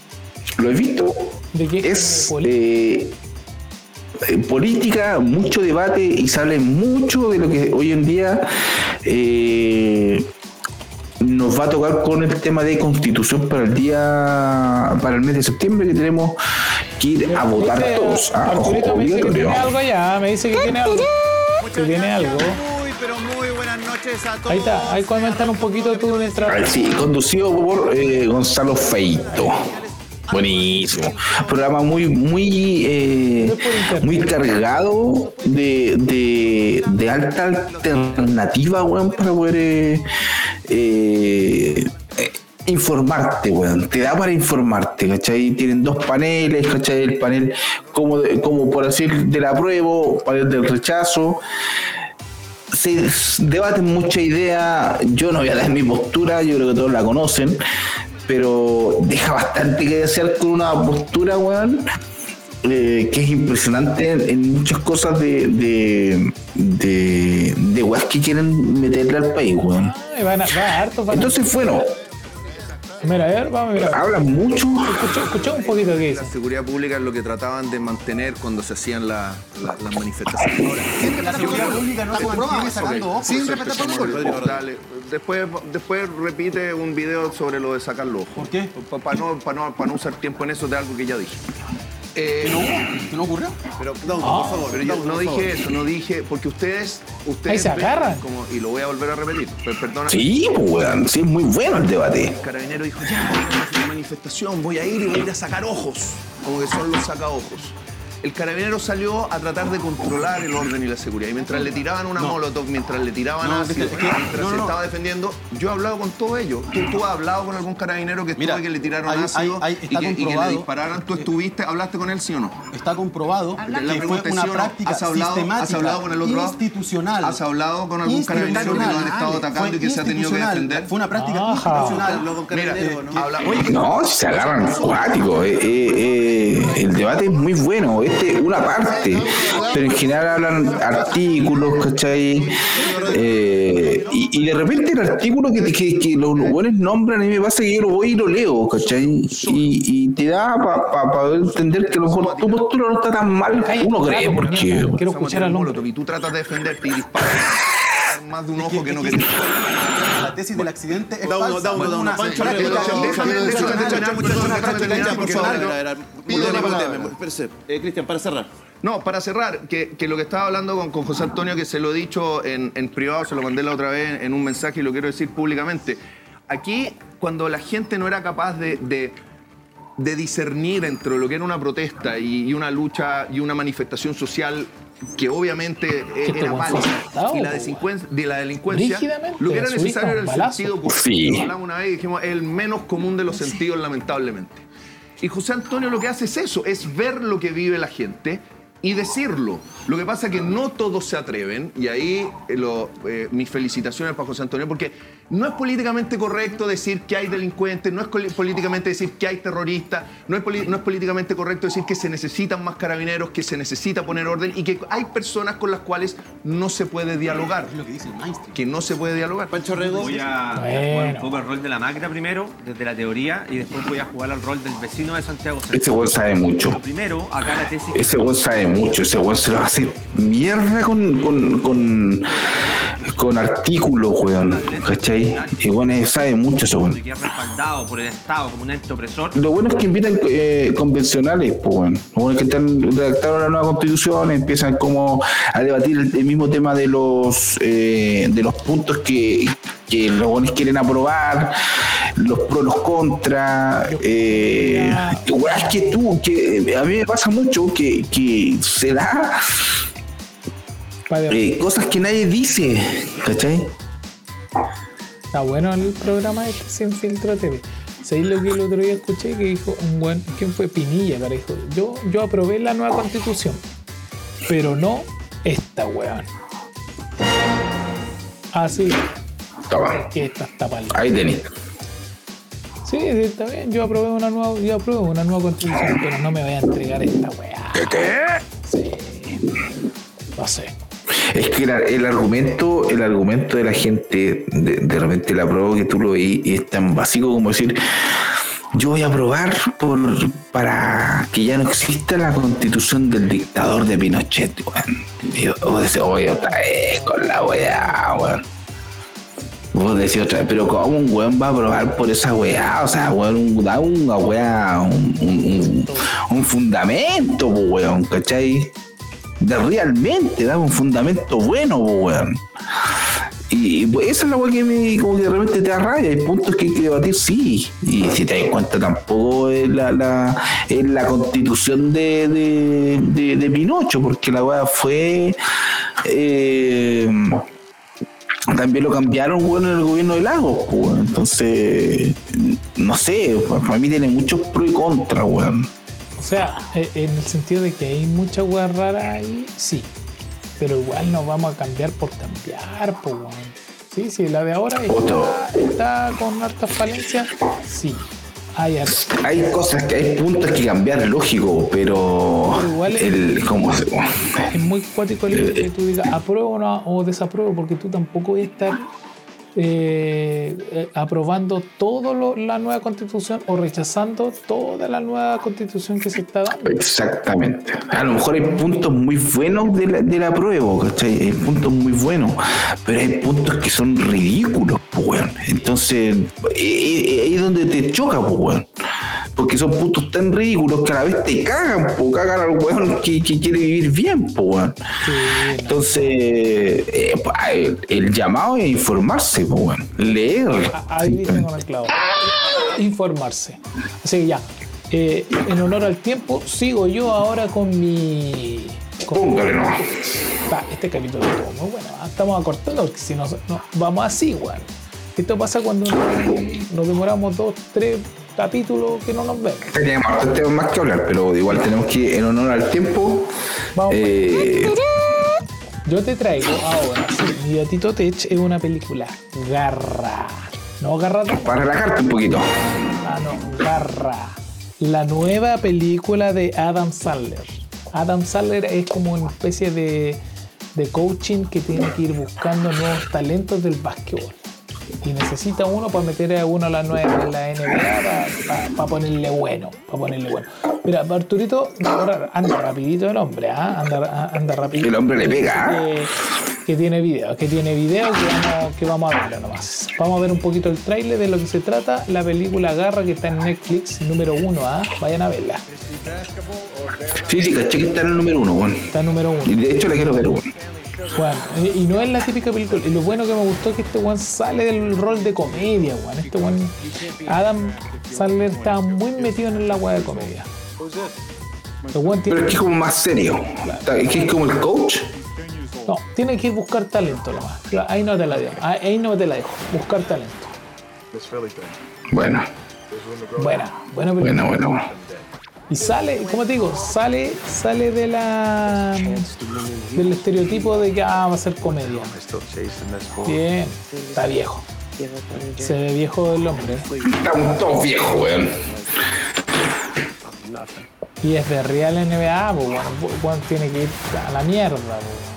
¿Lo he visto? ¿De qué? es ¿De poli- eh, eh, política, mucho debate y sale mucho de lo que hoy en día eh, nos va a tocar con el tema de constitución para el día, para el mes de septiembre que tenemos que ir a votar ¿Viste? todos. Ah, ojo, me dice que tiene algo allá, me dice que tiene algo. Que tiene algo. Muy, pero muy noches a todos. Ahí está, ahí comentan un poquito tú mientras. Ah, Sí, conducido por eh, Gonzalo Feito. Buenísimo. Programa muy, muy, eh, muy cargado de, de, de alta alternativa, weón, para poder eh, eh, informarte, weón. Te da para informarte, ¿cachai? Tienen dos paneles, ¿cachai? El panel como, de- como por decir del apruebo, panel del rechazo se debaten mucha idea. Yo no voy a dar mi postura, yo creo que todos la conocen, pero deja bastante que desear con una postura, weón, eh, que es impresionante en, en muchas cosas de, de, de, de weas que quieren meterle al país, weón. Ay, van a, va harto, van a- Entonces, bueno, Mira, a ver, vamos a mirar. hablan mucho. Escucha, escucha un poquito dice. La seguridad pública es lo que trataban de mantener cuando se hacían la- la- las manifestaciones. Ahora, La seguridad pública no se mantiene sacando ojos sin respetar Después, después repite un video sobre lo de sacar los ojos. ¿Por qué? Para no, pa no, pa no usar tiempo en eso de algo que ya dije. Eh, ¿Que no no ocurrió? Pero, Ah. por favor. pero yo no por dije favor. eso, no dije, porque ustedes, ustedes Ahí se agarran. como- y lo voy a volver a repetir, per- perdona. Sí, pues, weón. Sí, es muy bueno el debate. El carabinero dijo, ya, vamos a hacer una manifestación, voy a ir y voy a ir a sacar ojos, como que son los sacaojos. El carabinero salió a tratar de controlar el orden y la seguridad. Y mientras le tiraban una molotov, mientras le tiraban No, ácido, es que- mientras no, se estaba defendiendo, yo he hablado con todo ello. ¿Tú, tú has hablado con algún carabinero que Mira, estuvo y que le tiraron hay- ácido hay- hay- y, que, y que le dispararan? ¿Tú estuviste, hablaste con él, sí o no? Está comprobado La que fue pregunta es una práctica ¿Has hablado, sistemática, ¿Has hablado con el otro lado? institucional. ¿Has hablado con algún carabinero que lo han estado atacando y que se ha tenido que defender? Fue una práctica Ajá. institucional. Mira, Eh, ¿no? que- habla- oye, No, se agarran cuáticos. eh, eh, eh, el debate es muy bueno. Este es una parte. Pero en general hablan artículos, ¿cachai? Eh, y, y de repente el artículo que, que, que los buenos nombran, a mí me pasa que yo lo voy y lo leo, ¿cachai? Y, y te da para poder entender que a lo mejor tu postura no está tan mal. Uno cree, porque. Quiero escuchar al molotov Y tú tratas de defenderte y disparas más de un ojo que no que que- te La tesis del accidente es falsa. Daudo, Fue Daudo, una Pancho, déjame- déjame- Cristian, para cerrar. No, para cerrar, que, que lo que estaba hablando con, con José Antonio, que se lo he dicho en, en privado, se lo mandé la otra vez en un mensaje y lo quiero decir públicamente. Aquí, cuando la gente no era capaz de, de- de discernir entre lo que era una protesta y, y una lucha y una manifestación social que obviamente eh, era válida, y la de la delincuencia, lo que era necesario era el balazo. sentido común. Sí. Lo hablamos una vez y dijimos, el menos común de los sentidos, lamentablemente. Y José Antonio lo que hace es eso, es ver lo que vive la gente y decirlo. Lo que pasa es que no todos se atreven, y ahí eh, lo- eh, mis felicitaciones para José Antonio, porque no es políticamente correcto decir que hay delincuentes, no es políticamente decir que hay terroristas, no es, no es políticamente correcto decir que se necesitan más carabineros, que se necesita poner orden y que hay personas con las cuales no se puede dialogar. Es lo que dice el mainstream. Que no se puede dialogar. Pancho Rego. Voy a Bueno. jugar un poco el rol de la máquina primero, desde la teoría, y después voy a jugar al rol del vecino de Santiago Centro. Ese weón sabe mucho. Primero, acá la tesis Ese weón sabe mucho, ese weón se lo hace mierda con, con, con, con artículos, weón. ¿Cachai? Y weón eh, sabe mucho ese weón. respaldado por el Estado como un ente opresor. Lo bueno es que invitan eh, convencionales, pues bueno. Lo bueno es que están redactaron la nueva constitución, empiezan como a debatir el, el mismo tema de los eh, de los puntos que, que los buenos quieren aprobar, los pros, los contras. Eh, es que tú, que a mí me pasa mucho que, que se da eh, cosas que nadie dice, ¿cachai? Está bueno el programa este sin filtro TV. ¿Sabéis lo que el otro día escuché? Que dijo un buen. ¿Quién fue Pinilla? Cara, dijo, yo, yo aprobé la nueva constitución, pero no esta weón. Así Toma, que está pal. ahí tenés. Sí, sí, está bien. Yo aprobé una nueva, yo apruebo una nueva constitución, pero no me voy a entregar esta weá. Sí. No sé. Es que el argumento, el argumento de la gente, de, de repente la prueba que tú lo veis y es tan básico como decir, yo voy a aprobar por, para que ya no exista la constitución del dictador de Pinochet, weón. Vos decís, oye, otra vez con la weá, weón. Vos decís otra vez, pero ¿cómo un weón va a aprobar por esa weá? O sea, weón, da una weá, un, un, un- un fundamento, weón, ¿cachai? de realmente da un fundamento bueno, weón. Y pues, esa es la weá que me como que de repente te da rabia. Hay puntos que hay que debatir, sí. Y si te das cuenta, tampoco es la, la, la constitución de, de, de, de Pinocho, porque la weá fue. eh, también lo cambiaron, weón, en el gobierno de Lagos, po, weón. Entonces, no sé, para mí tiene muchos pros y contras, weón. O sea, eh, en el sentido de que hay mucha weá rara ahí, sí. Pero igual nos vamos a cambiar por cambiar, po, weón. Sí, sí, la de ahora está, está con hartas falencias, sí. Hay cosas que hay puntos que cambiar, lógico, pero Pero igual es- el cómo se Es muy cuático el que tú digas apruebo o desapruebo, porque tú tampoco estar eh, eh, aprobando toda la nueva constitución o rechazando toda la nueva constitución que se está dando. Exactamente. A lo mejor hay puntos muy buenos de la, de la prueba, ¿cachai? Hay puntos muy buenos, pero hay puntos que son ridículos, pues, weón. Entonces, eh, eh, ahí es donde te choca, pues, weón. Porque son puntos tan ridículos que a la vez te cagan, po, cagan al weón que, que quiere vivir bien, po, weón. Entonces, eh, el, el llamado es informarse, po, weón. Leer. Ahí dicen con el clavo. Informarse. Así que ya. eh, en honor al tiempo, sigo yo ahora con mi. con- Póngale, no. Este capítulo estuvo muy bueno. ah, Estamos acortando porque si no, no, vamos así, weón. Esto pasa cuando nos, nos demoramos dos, tres capítulos que no nos vemos. Teníamos hartos temas más que hablar, pero igual tenemos que, en honor al tiempo, Vamos. eh, Yo te traigo ahora, sí, mi gatito Tech es una película. Garra. No garra para relajarte un poquito. Ah, no, Garra. La nueva película de Adam Sandler. Adam Sandler es como una especie de, de coaching que tiene que ir buscando nuevos talentos del básquetbol. Y necesita uno para meter a uno a la nueva en la NBA para ponerle bueno. Para ponerle bueno. Mira, Arturito, anda rapidito el hombre, ¿ah? anda, anda rapidito. El hombre le pega. Que, que tiene video, que tiene video que vamos, que vamos a verlo nomás. Vamos a ver un poquito el tráiler de lo que se trata. La película Garra que está en Netflix, número uno, ¿ah? Vayan a verla. Sí, sí, caché que está en el número uno, weón. Está en número uno. Y de hecho la quiero ver, weón. Bueno, y y no es la típica película. Y lo bueno que me gustó es que este one sale del rol de comedia, weón. Este one, Adam Sandler estaba muy metido en el agua de comedia. Pero es que es como más serio. Está- Es que es como el coach. no, tiene que ir buscar talento nomás. Ahí no te la dejo. Ahí ahí no te la dejo. Buscar talento. Bueno, Buena, buena película. bueno, bueno. bueno. Y sale, como te digo, sale, sale de la del estereotipo de que ah, va a ser comedia. Bien, está viejo. Se ve viejo el hombre. Estamos todos viejos, weón. Y es de Real NBA, pues bueno, bueno, tiene que ir a la mierda, pues.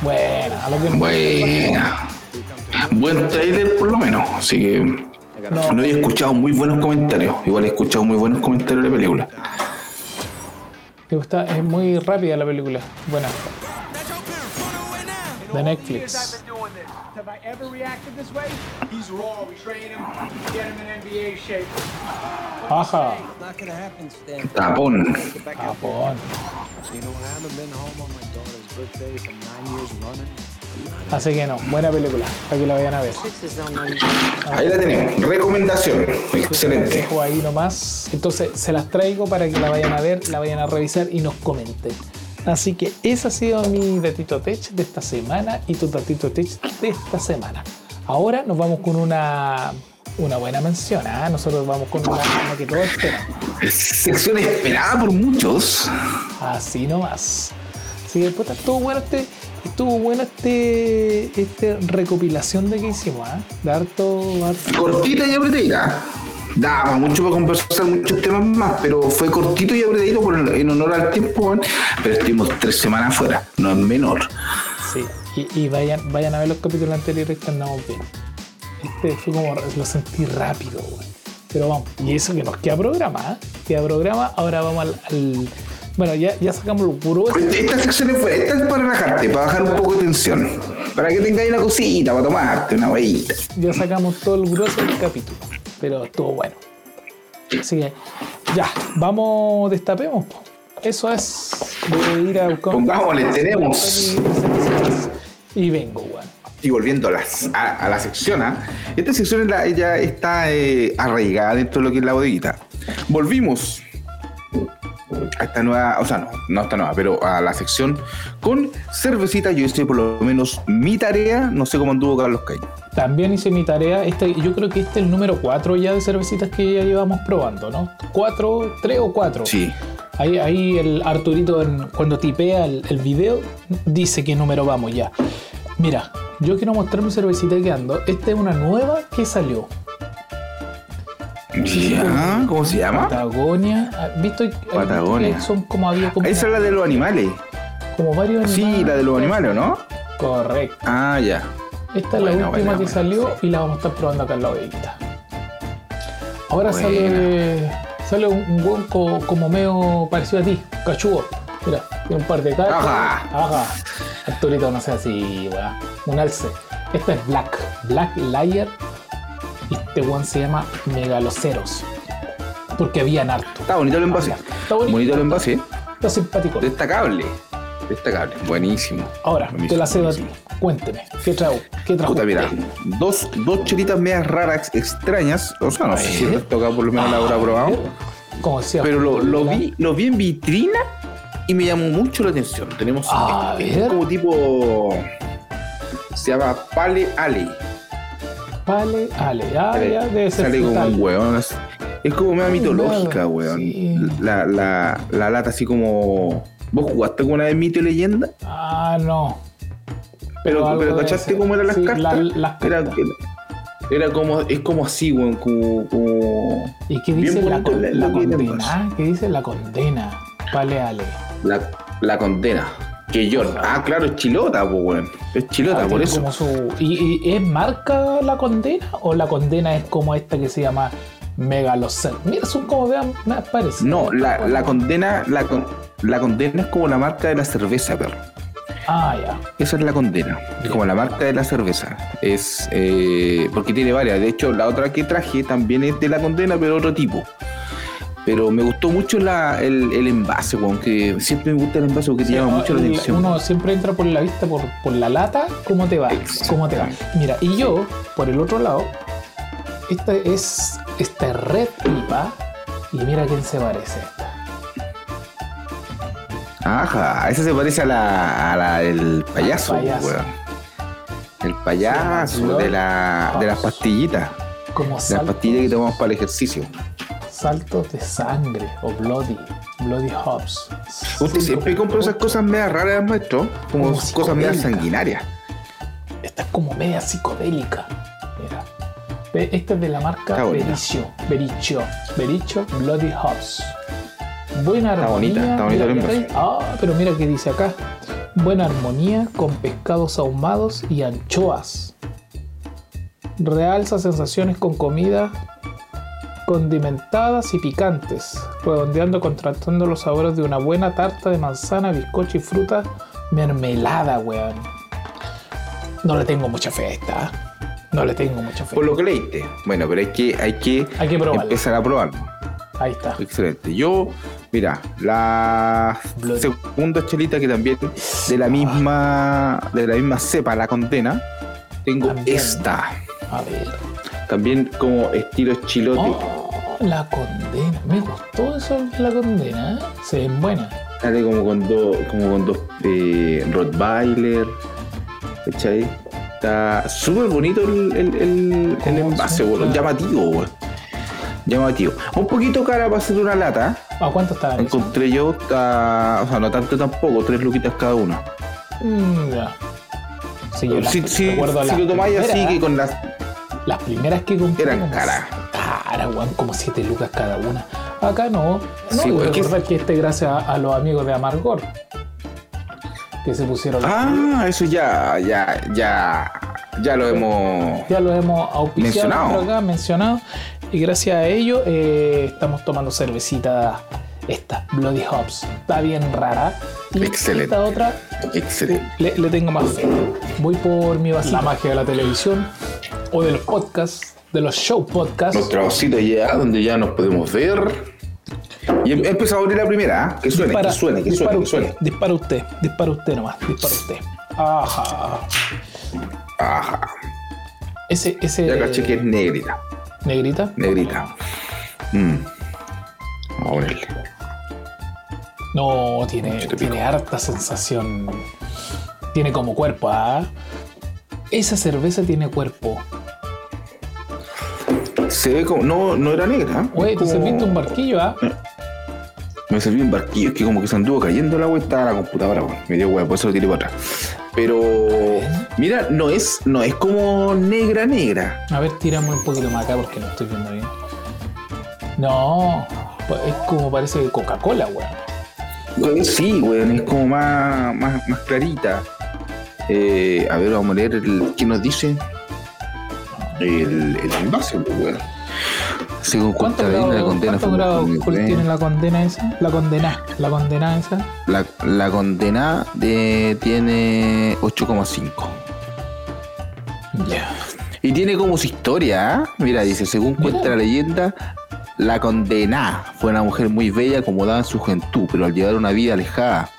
Bueno, a lo que Buena. Buen trailer por lo menos. Así que No. no he escuchado muy buenos comentarios. Igual he escuchado muy buenos comentarios de la película. Me gusta, es muy rápida la película. Buena. De Netflix. Have I ever reacted this way? He's raw. We train him, get him in NBA shape. Ajá. Stan. Tapón. Así que no, buena película, para que la vayan a ver. Ahí la tenemos. Recomendación. Excelente. Dejo ahí nomás. Entonces se las traigo para que la vayan a ver, la vayan a revisar y nos comenten. Así que ese ha sido mi datito tech de esta semana y tu datito tech de esta semana. Ahora nos vamos con una, una buena mención. ¿ah? Nosotros vamos con una, una que todos esperan. Sección esperada por muchos. Así nomás. Así que puta, estuvo bueno este. Estuvo bueno este. este recopilación de que hicimos, ¿ah? De harto, harto. Cortita y apretadita. Daba mucho para conversar muchos temas más, pero fue cortito y apretadito por, en honor al tiempo, pero estuvimos tres semanas afuera, no es menor. Sí, y, y vayan, vayan a ver los capítulos anteriores que andamos bien. Este fue como, lo sentí rápido, güey. Pero vamos, y eso que nos queda programa, ¿eh? Queda programa, ahora vamos al. al- bueno, ya, ya sacamos lo puro. Esta, sección es, esta es para relajarte, para bajar un poco de tensión, para que tengáis una cosita, para tomarte una huevita. Ya sacamos todo el grueso del capítulo. Pero estuvo bueno. Así que, ya, vamos, destapemos. Eso es. Voy a ir a buscar. Pongámosle, tenemos. Y vengo, weón. Y volviendo a, las- a, a la sección, ¿ah? esta sección ya está eh, arraigada dentro de lo que es la bodeguita. Volvimos a esta nueva, o sea, no, no esta nueva, pero a la sección con cervecita. Yo hice por lo menos mi tarea, no sé cómo anduvo Carlos Caño. También hice mi tarea. Este, yo creo que este es el número 4 ya de cervecitas que ya llevamos probando, ¿no? ¿Cuatro, tres o cuatro? Sí. Ahí, ahí el Arturito, en- cuando tipea el, el video, dice qué número vamos ya. Mira, yo quiero mostrar mi cervecita que ando. Esta es una nueva que salió. Ya, ¿Cómo se llama? Patagonia. ¿Has ¿Visto? Patagonia. Son como había como, Esa es la de los animales. como varios Sí, animales. la de los animales, ¿o ¿no? Correcto. Ah, ya. Esta es la última que salió y la vamos a estar probando acá en la bodeguita. Ahora sale, sale un, hueón co- como medio parecido a ti, cachudo. Mira, tiene un par de caras. Ajá. Ajá. Arturito, no sé así, weá. Un alce. Esta es Black. Black Layer. Este one se llama Megaloceros. Porque habían harto. Está bonito el envase. Está bonito. Bonito el envase. Está simpático. Destacable. Destacable. Buenísimo. Ahora, Buenísimo, te la cedo a ti. Cuénteme, ¿qué trajo? ¿Qué trajo? Puta, mira, dos, dos chelitas medias raras, extrañas. O sea, no sé si acá por lo menos la habrá probado. Como decía. Pero lo, vi, lo vi en vitrina y me llamó mucho la atención. Tenemos A es ver. como tipo. Se llama Pale Ale. Vale, ale. Ya debe ser Sale como un weón. Es, es como media mitológica, weón. sí. La, la, la lata así como. ¿Vos jugaste alguna vez mito y leyenda? Ah, no. Pero, pero debe ¿cachaste cómo eran las Sí, cartas? la- las Era, cartas. era como, es como así, weón, como, como- ¿Y qué bien dice la, con- condena? ¿Qué dice la condena? Vale, ale. la, la condena. Que yo, ah, claro, es chilota, pues, weón. Es chilota, Ah, por eso. como su- ¿Y, y es marca la condena? ¿O la condena es como esta que se llama Megalocel? Mira, son como vean, me parece. No, la, la condena, la, con- la condena es como la marca de la cerveza, perro. Ah, ya. Esa es la condena. Es como la marca de la cerveza. Es eh, porque tiene varias. De hecho, la otra que traje también es de la condena, pero otro tipo. Pero me gustó mucho la, el, el envase, weón, que siempre me gusta el envase porque te Sí, llama no, mucho la atención. Uno siempre entra por la vista, por, por la lata, ¿cómo te va? ¿Cómo te va? Mira, y yo, por el otro lado, esta es esta red pipa, y mira quién se parece a esta. Ajá, esa se parece a la, a la del payaso, weón. El payaso llama de, la, de las pastillitas. Como De las pastillas que tomamos para el ejercicio. Saltos de sangre, o bloody, bloody hops. Usted siempre compra esas cosas medias raras, maestro. Como Como cosas medias sanguinarias. Esta es como media psicodélica. Mira. Esta es de la marca. Bericho. Bericho. Bericho Bloody Hops. Buena Está armonía. bonita, está bonita. Ah, pero mira que dice acá. Buena armonía con pescados ahumados y anchoas. Realza sensaciones con comida condimentadas y picantes, redondeando, contrastando los sabores de una buena tarta de manzana, bizcocho y fruta mermelada, weón. No le tengo mucha fe a esta. ¿ah? No le tengo mucha fe. Por lo que leíste. Bueno, pero hay que, hay que, Hay que empezar a probarlo. Ahí está. Excelente. Yo, mira, la Blood. segunda chelita que también de la misma, de la misma cepa, la condena, tengo También. esta. A ver. También como estilo chilote. Oh, la condena. Me gustó eso de la condena. ¿eh? Se ven buenas. Sale como con dos, como con dos eh, Rottweiler. ¿Cachai? Está súper bonito el, el, el, el envase, claro. Llamativo, weón. Llamativo. Un poquito cara para hacer una lata. ¿A cuánto está? eso? Encontré yo, está, o sea, no tanto tampoco, tres luquitas cada una. Mm, ya. Sí, yo Si, si, lo tomáis así que con las. Las primeras que compré. Eran como caras. Cara, weón, como 7 lucas cada una. Acá no. No, Sí, y weón, recordar que este gracias a, a los amigos de Amargor. Que se pusieron. Ah, eso ya, ya, ya, ya lo hemos. Ya lo hemos auspiciado Mencionado. acá, mencionado. Y gracias a ello eh, estamos tomando cervecita esta, Bloody Hops. Está bien rara. Y Excelente. esta otra Excelente. le, le tengo más fe. Voy por mi vasito. La magia de la televisión o de los podcasts, de los show podcasts. Nuestra vasita ya, donde ya nos podemos ver. Y em- empezó a abrir la primera, ¿ah? que suene, Dispara, que suene, que dispara suene, que suene. Dispara usted, dispara usted nomás, dispara usted. Ajá. Ajá. Ese, ese. Ya caché que es negrita, Negrita. negrita. Mm. Vamos a ponerle. No, tiene, Mucho te tiene harta sensación. Tiene como cuerpo, ¿ah? Esa cerveza tiene cuerpo. Se ve como. No, no era negra. Güey, te Como- serviste un barquillo, ¿ah? Me serví un barquillo, es que como que se anduvo cayendo el agua y estaba la computadora, weón. Me dio hueá, por eso lo tiré para atrás. Pero. Mira, no es, no es como negra, negra. A ver, tirame un poquito más acá porque no estoy viendo bien. No, pues es como parece Coca-Cola, weón. Eh, Sí, weón, es como más, más, más clarita. Eh, a ver, vamos a leer el, qué nos dice. El, el envase, pues, weón. Según ¿Cuántos Contadina, grados, la condena alcohol buena. tiene la condena esa? La condena, la condena esa. La, la condena de, tiene 8,5. Ya. Y tiene como su historia, ¿ah? Mira, dice, según cuenta la leyenda, la condenada fue una mujer muy bella acomodada en su juventud, pero al llevar una vida alejada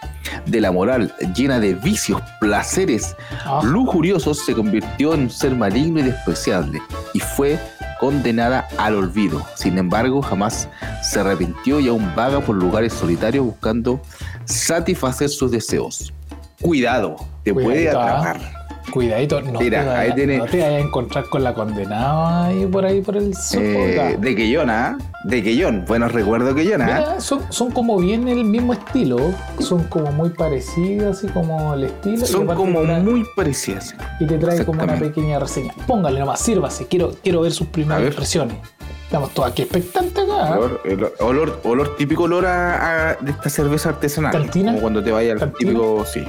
de la moral, llena de vicios, placeres Ah. lujuriosos, se convirtió en un ser maligno y despreciable y fue condenada al olvido. Sin embargo, jamás se arrepintió y aún vaga por lugares solitarios buscando satisfacer sus deseos. Cuidado, te puede atrapar. Cuidadito, no, Mira, te, ahí vayas, tiene- no te vayas a encontrar con la condenada ahí por ahí por el sur. Eh, de Quellón, ¿ah? De Quellón. Buenos recuerdos Quellón, ¿ah? Mira, son, son como bien el mismo estilo, son como muy parecidos, así como el estilo. Son como trae- muy parecidas. Y te trae como una pequeña reseña. Póngale nomás, sírvase, quiero, quiero ver sus primeras ver. impresiones. Estamos todos aquí expectantes acá. ¿ah? Olor, el olor, olor típico olor a, a- de esta cerveza artesanal. ¿Cantina? Como cuando te vayas al típico, sí.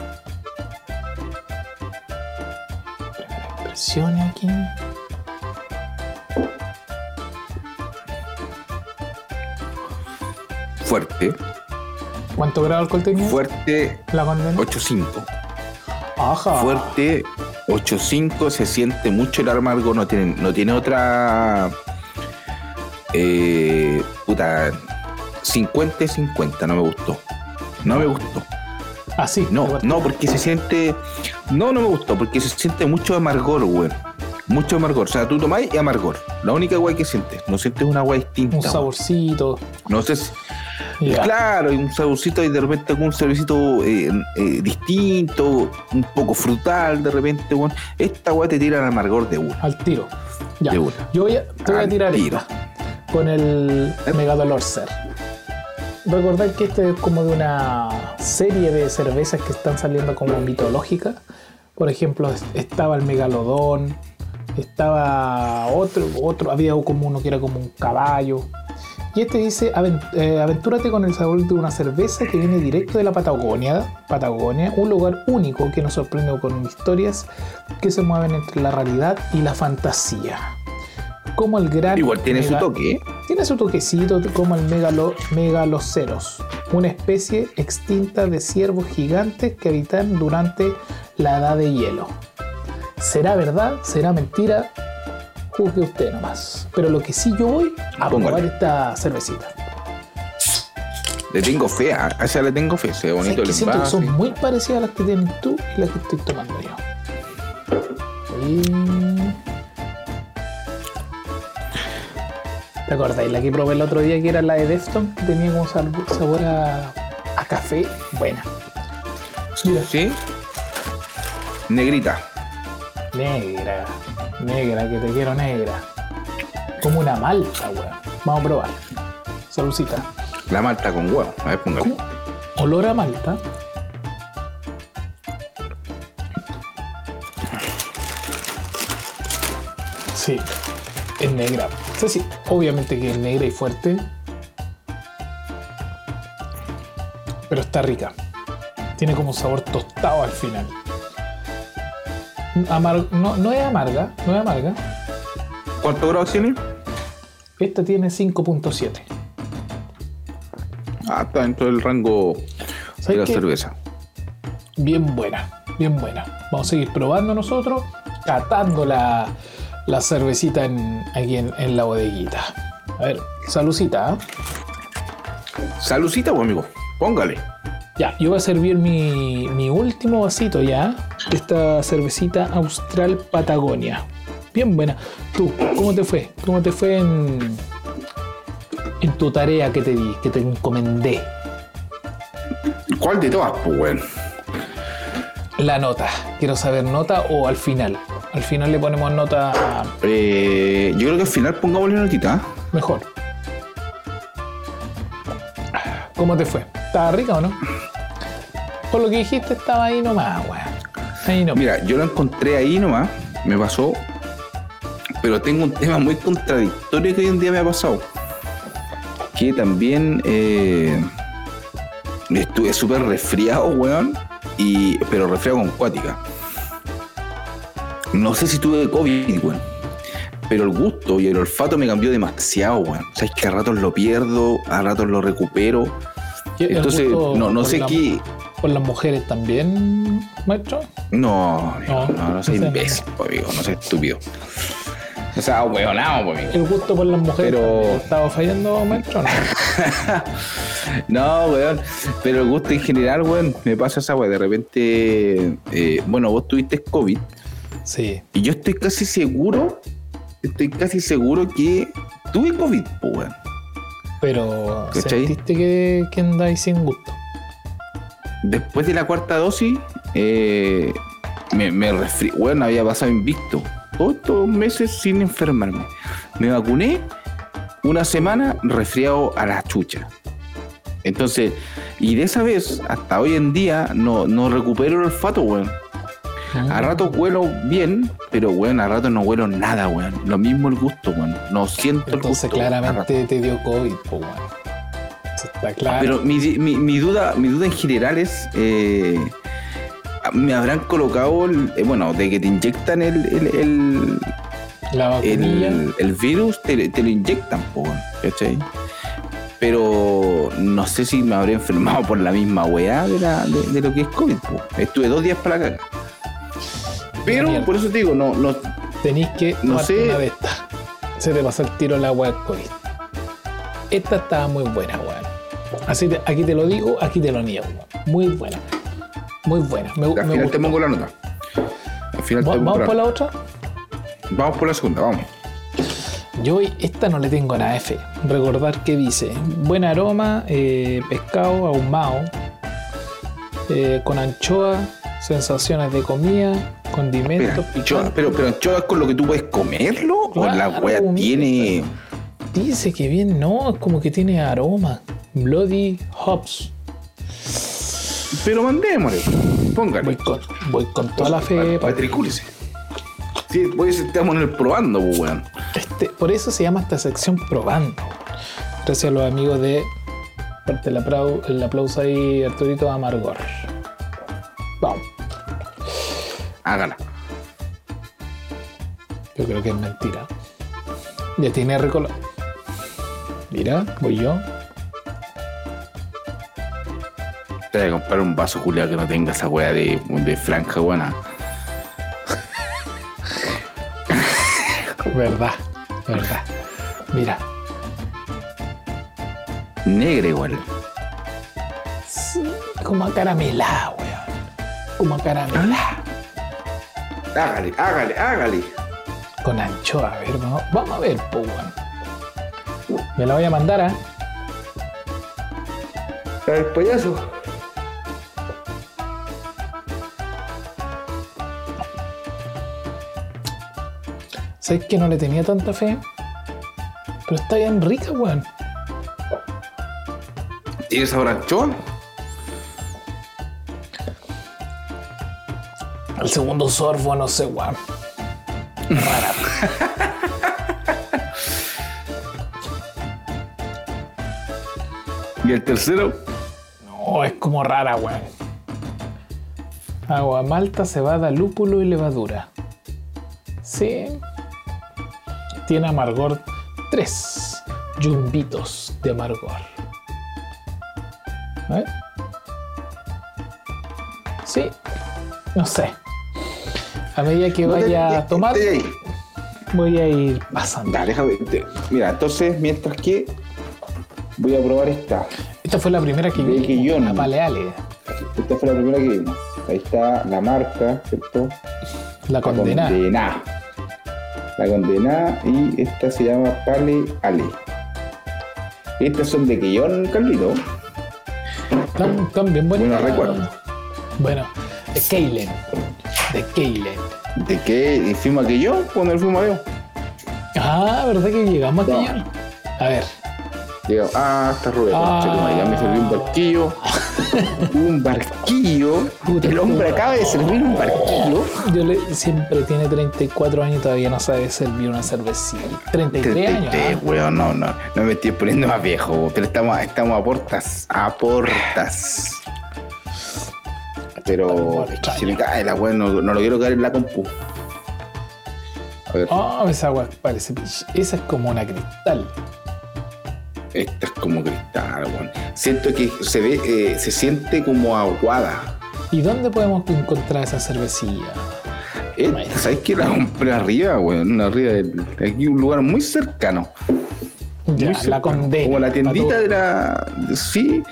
Aquí. Fuerte, ¿Cuánto grado alcohol tenía? fuerte La condena. 8.5. Ajá. Fuerte 8.5, se siente mucho el amargo, no tiene, no tiene otra. Eh, puta, 50 y 50, no me gustó. No me gustó. Así. No, no, porque se siente. No, no me gustó, porque se siente mucho amargor, weón. Mucho amargor. O sea, tú tomás y amargor. La única weá que sientes. No sientes una weá distinta. Un saborcito. No sé si. Claro, un saborcito y de repente algún cervecito eh, eh, distinto, un poco frutal de repente, weón. Esta weá te tira el amargor de uno. Al tiro. Ya. De. Yo voy a, te voy a tirar tiro. esta. Con el Megadolor Ser. Recordad que este es como de una serie de cervezas que están saliendo como mitológicas. Por ejemplo, es- estaba el Megalodón, estaba otro, otro, había como uno que era como un caballo. Y este dice, "Aven- eh, aventúrate con el sabor de una cerveza que viene directo de la Patagonia, Patagonia, un lugar único que nos sorprende con historias que se mueven entre la realidad y la fantasía. Como el gran... Igual tiene su toque, ¿eh? tiene su toquecito como el megalo, megaloceros, una especie extinta de ciervos gigantes que habitan durante la edad de hielo. ¿Será verdad? ¿Será mentira? Juzgue usted nomás. Pero lo que sí yo voy a Póngale. probar esta cervecita. Le tengo fe, a esa le tengo fe. Se ve ¿Sabes bonito el siento que son muy parecidas a las que tienes tú y las que estoy tomando yo. Y- ¿Te acordáis la que probé el otro día que era la de Defton? Que tenía como sabor a, a café. Buena. Mira, ¿Sí? Negrita. negra. Negra, que te quiero negra. Como una malta, weón. Vamos a probar. Saludcita. La malta con huevo. A ver, póngale. Olor a malta. Sí, es negra. Sí, sí, obviamente que es negra y fuerte. Pero está rica. Tiene como un sabor tostado al final. Amar- no, no es amarga, no es amarga. ¿Cuántos grados tiene? Esta tiene 5.7. Ah, está dentro del rango de ¿Sabes la qué? cerveza. Bien buena, bien buena. Vamos a seguir probando nosotros, catando la, la cervecita en- aquí en, en la bodeguita. A ver, salucita. ¿ah? Salucita, pues, amigo. Póngale. Ya, yo voy a servir mi, mi último vasito ya. Esta cervecita Austral Patagonia. Bien buena. Tú, ¿cómo te fue? ¿Cómo te fue en, en tu tarea que te di, que te encomendé? ¿Cuál de todas, pues, weón? La nota. Quiero saber nota o al final. Al final le ponemos nota Eh, yo creo que al final pongámosle una notita. ¿eh? mejor. ¿Cómo te fue? ¿Estaba rica o no? Por lo que dijiste, estaba ahí nomás, weón. Ahí nomás. Mira, yo lo encontré ahí nomás, me pasó, pero tengo un tema muy contradictorio que hoy en día me ha pasado. Que también eh, estuve súper resfriado, weón, y, pero resfriado con cuática. No sé si tuve COVID, weón. Pero el gusto y el olfato me cambió demasiado, weón. O sea, es que a ratos lo pierdo, a ratos lo recupero. ¿Y el Entonces, no, no sé la- qué. por las mujeres también, maestro? No, No, no, no, no soy no. imbécil, po, amigo, no soy estúpido. O sea, weonado, amigo. ¿El gusto por las mujeres Pero- estaba fallando, maestro? No. No, weón. Pero el gusto en general, weón, me pasa esa weón. De repente, eh, bueno, vos tuviste COVID Sí. y yo estoy casi seguro, estoy casi seguro que tuve COVID, weón. Pero ¿Cachai? sentiste que, que andáis sin gusto. Después de la cuarta dosis, eh, me, me resfri- Bueno, había pasado invicto. Todos estos meses sin enfermarme. Me vacuné una semana resfriado a la chucha. Entonces, y de esa vez, hasta hoy en día, no, no recupero el olfato, weón. A rato huelo bien, pero weón, a rato no huelo nada, weón. Lo mismo el gusto, weón. No siento el Entonces gusto. a rato. claramente te dio COVID, bueno. Eso está claro. Pero mi, mi- mi duda, mi duda en general es, eh, me habrán colocado, el- eh, bueno, de que te inyectan el, el, el, la el- el virus, te, te lo inyectan, po, weón, ¿cachai? Pero no sé si me habré enfermado por la misma weá de, la- de, de lo que es COVID. po. Estuve dos días para acá. Pero Mierda. por eso te digo, no, no, Tenéis que no sé. una de estas. Se te pasó el tiro la del COVID. Esta estaba muy buena, weón. Así te- aquí te lo digo, aquí te lo niego. Muy buena. Muy buena. Me, al me final gustó. te pongo la nota. Al final te Va- pongo ¿Vamos la por la otra? Vamos por la segunda, vamos. Yo esta no le tengo nada de fe. Recordar que dice buen aroma, eh, pescado ahumado, eh, con anchoa, sensaciones de comida, condimentos, Espera, anchoa, pero, pero anchoa es con lo que tú puedes comerlo o la wea tiene. Dice que bien, no, es como que tiene aroma. Bloody hops. Pero mandémosle, póngale. Voy con, voy con toda la fe. pa- Matricúlese. Sí, estamos en el probando, pues, weón. Este, por eso se llama esta sección probando. Gracias a los amigos de parte el aplauso, el aplauso ahí, Arturito Amargor. Vamos. Hágala. Yo creo que es mentira. Ya tiene recolor. Mira, voy yo. Te voy a comprar un vaso, Julia, que no tenga esa wea de, de franja, buena. Verdad, verdad. Mira. Negra igual. Sí, como caramelada, weón. Como caramelada. Hágale, hágale, hágale. Con anchoa, a ver, vamos, vamos a ver, po, weón. Me la voy a mandar ¿ah? a. El payaso. ¿Sabes que no le tenía tanta fe? Pero está bien rica, weón. ¿Tiene sabor anchoa? El segundo sorbo, no sé, weón. Rara. ¿Y el tercero? No, es como rara, weón. Agua, malta, cebada, lúpulo y levadura. Sí. Tiene amargor 3 yumbitos de amargor. Ver. Sí. No sé. A medida que vaya a tomar, voy a ir pasando. Dale, déjame. te- Mira, entonces, mientras que voy a probar esta. Esta fue la primera que vi. Bequillón. La paleale. Esta fue la primera que vimos. Ahí está la marca, ¿cierto? La condenada. condenada. La condenada y esta se llama Pale Ale. Estas son de Quillón, Carlito. Están bien bonitas. Bueno, recuerdo. Bueno, de Keilen. De Keilen. ¿De qué fuimos a Quillón cuando fuimos a Dios? Ah, ¿verdad que llegamos a No. A ver. Llegamos, ah, está Rubén, Ah. ya me serví un barquillo. Un barquillo. Puta, El hombre acaba de servir un barquillo. Yo le, siempre tiene 34 años y todavía no sabe servir una cervecita. 33 años. 33, ah. weón, no, no, no me estoy poniendo más viejo, pero estamos, estamos a portas, a portas. Pero si me cae la weón, no, no lo quiero caer en la compu. Ah, esa agua parece. Esa es como una cristal. Esta es como cristal, weón. Siento que se ve, eh, se siente como aguada. ¿Y dónde podemos encontrar esa cervecilla? Eh, ¿Sabes que la compré arriba, weón? Arriba de aquí, un lugar muy cercano. Ya, Muy la condena. Como la tiendita de la. de- Sí.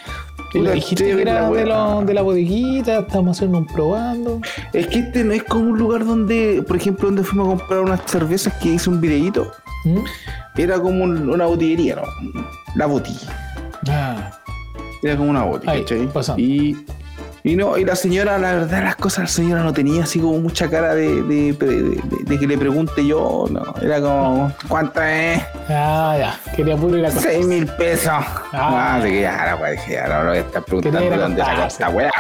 Le dijiste que era de, lo- de la bodeguita, estamos haciendo un probando. Es que este no es como un lugar donde, por ejemplo, donde fuimos a comprar unas cervezas que hice un videíto. ¿Mm? Era como un- una botillería, ¿no? La botilla. Ah, Era como una pasando. Y, y no, y la señora, la verdad, las cosas, la señora no tenía así como mucha cara de, de, de- de- de que le pregunte yo, no. Era como, ¿cuánto es? ah, ya. Quería puro ir a contar. Seis mil pesos. Ah. Ah, de que ya, la weá, dije, ya, no, no voy a estar preguntando dónde sacó esta weá.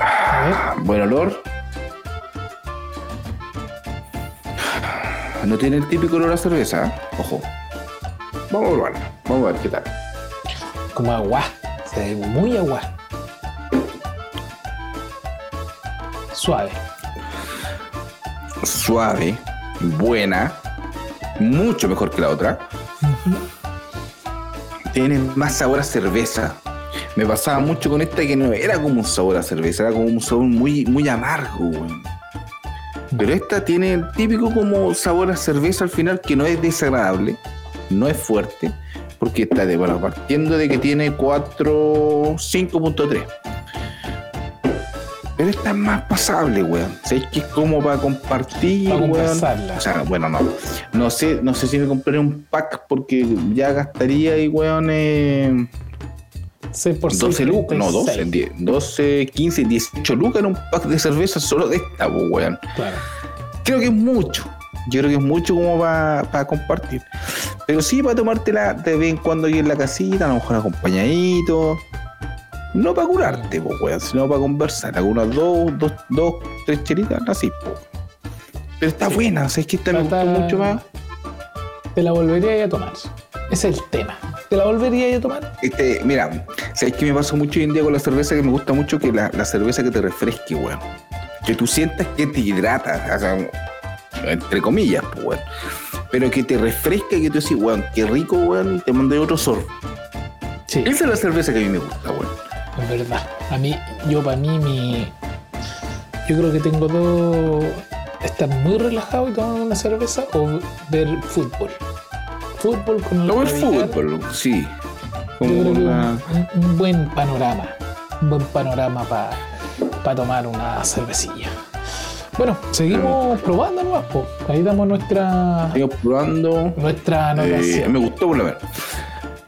Ah, Buen olor. No tiene el típico olor a cerveza, ojo. Vamos a probarla, vamos a ver qué tal. Como agua. Se ve muy agua. Suave. Suave, buena, mucho mejor que la otra. Tiene más sabor a cerveza. Me pasaba mucho con esta que no era como un sabor a cerveza, era como un sabor muy, muy amargo. Pero esta tiene el típico como sabor a cerveza al final que no es desagradable, no es fuerte, porque está de, bueno, partiendo de que tiene 4, 5.3. Pero esta es más pasable, weón. ¿Sabes que es como para compartir, Para weón? O sea, bueno, no. No sé, no sé si me compraré un pack porque ya gastaría ahí, weón, eh, 6 por 6. 12 lucas. No, 12, 10, 12, 15, 18 lucas en un pack de cerveza solo de esta, weón. Claro. Creo que es mucho. Yo creo que es mucho como para compartir. Pero sí para tomártela de vez en cuando aquí en la casita, a lo mejor acompañadito. No para curarte, pues, weón, sino para conversar. Algunas dos, dos, dos, tres chelitas, así, pues. Pero está buena, ¿sabes que esta me gustó mucho más? Te la volvería a tomar. Ese es el tema. ¿Te la volvería a tomar? Este, mira, ¿sabes qué me pasa mucho hoy en día con la cerveza? Que me gusta mucho que la, la cerveza que te refresque, weón. Que tú sientas que te hidrata, o sea, entre comillas, pues, weón. Pero que te refresca y que tú decís, weón, qué rico, weón, y te mandé otro sorbo. Sí. Esa es la cerveza que a mí me gusta, weón. Es verdad. A mí, yo para mí, mi. Yo creo que tengo dos. Estar muy relajado y tomar una cerveza o ver fútbol. Fútbol con el No el fútbol, sí. Como una- un, un buen panorama. Un buen panorama para tomar una cervecilla. Bueno, seguimos probando nomás, po. Ahí damos nuestra, Sigo probando. nuestra Eh, me gustó por lo menos.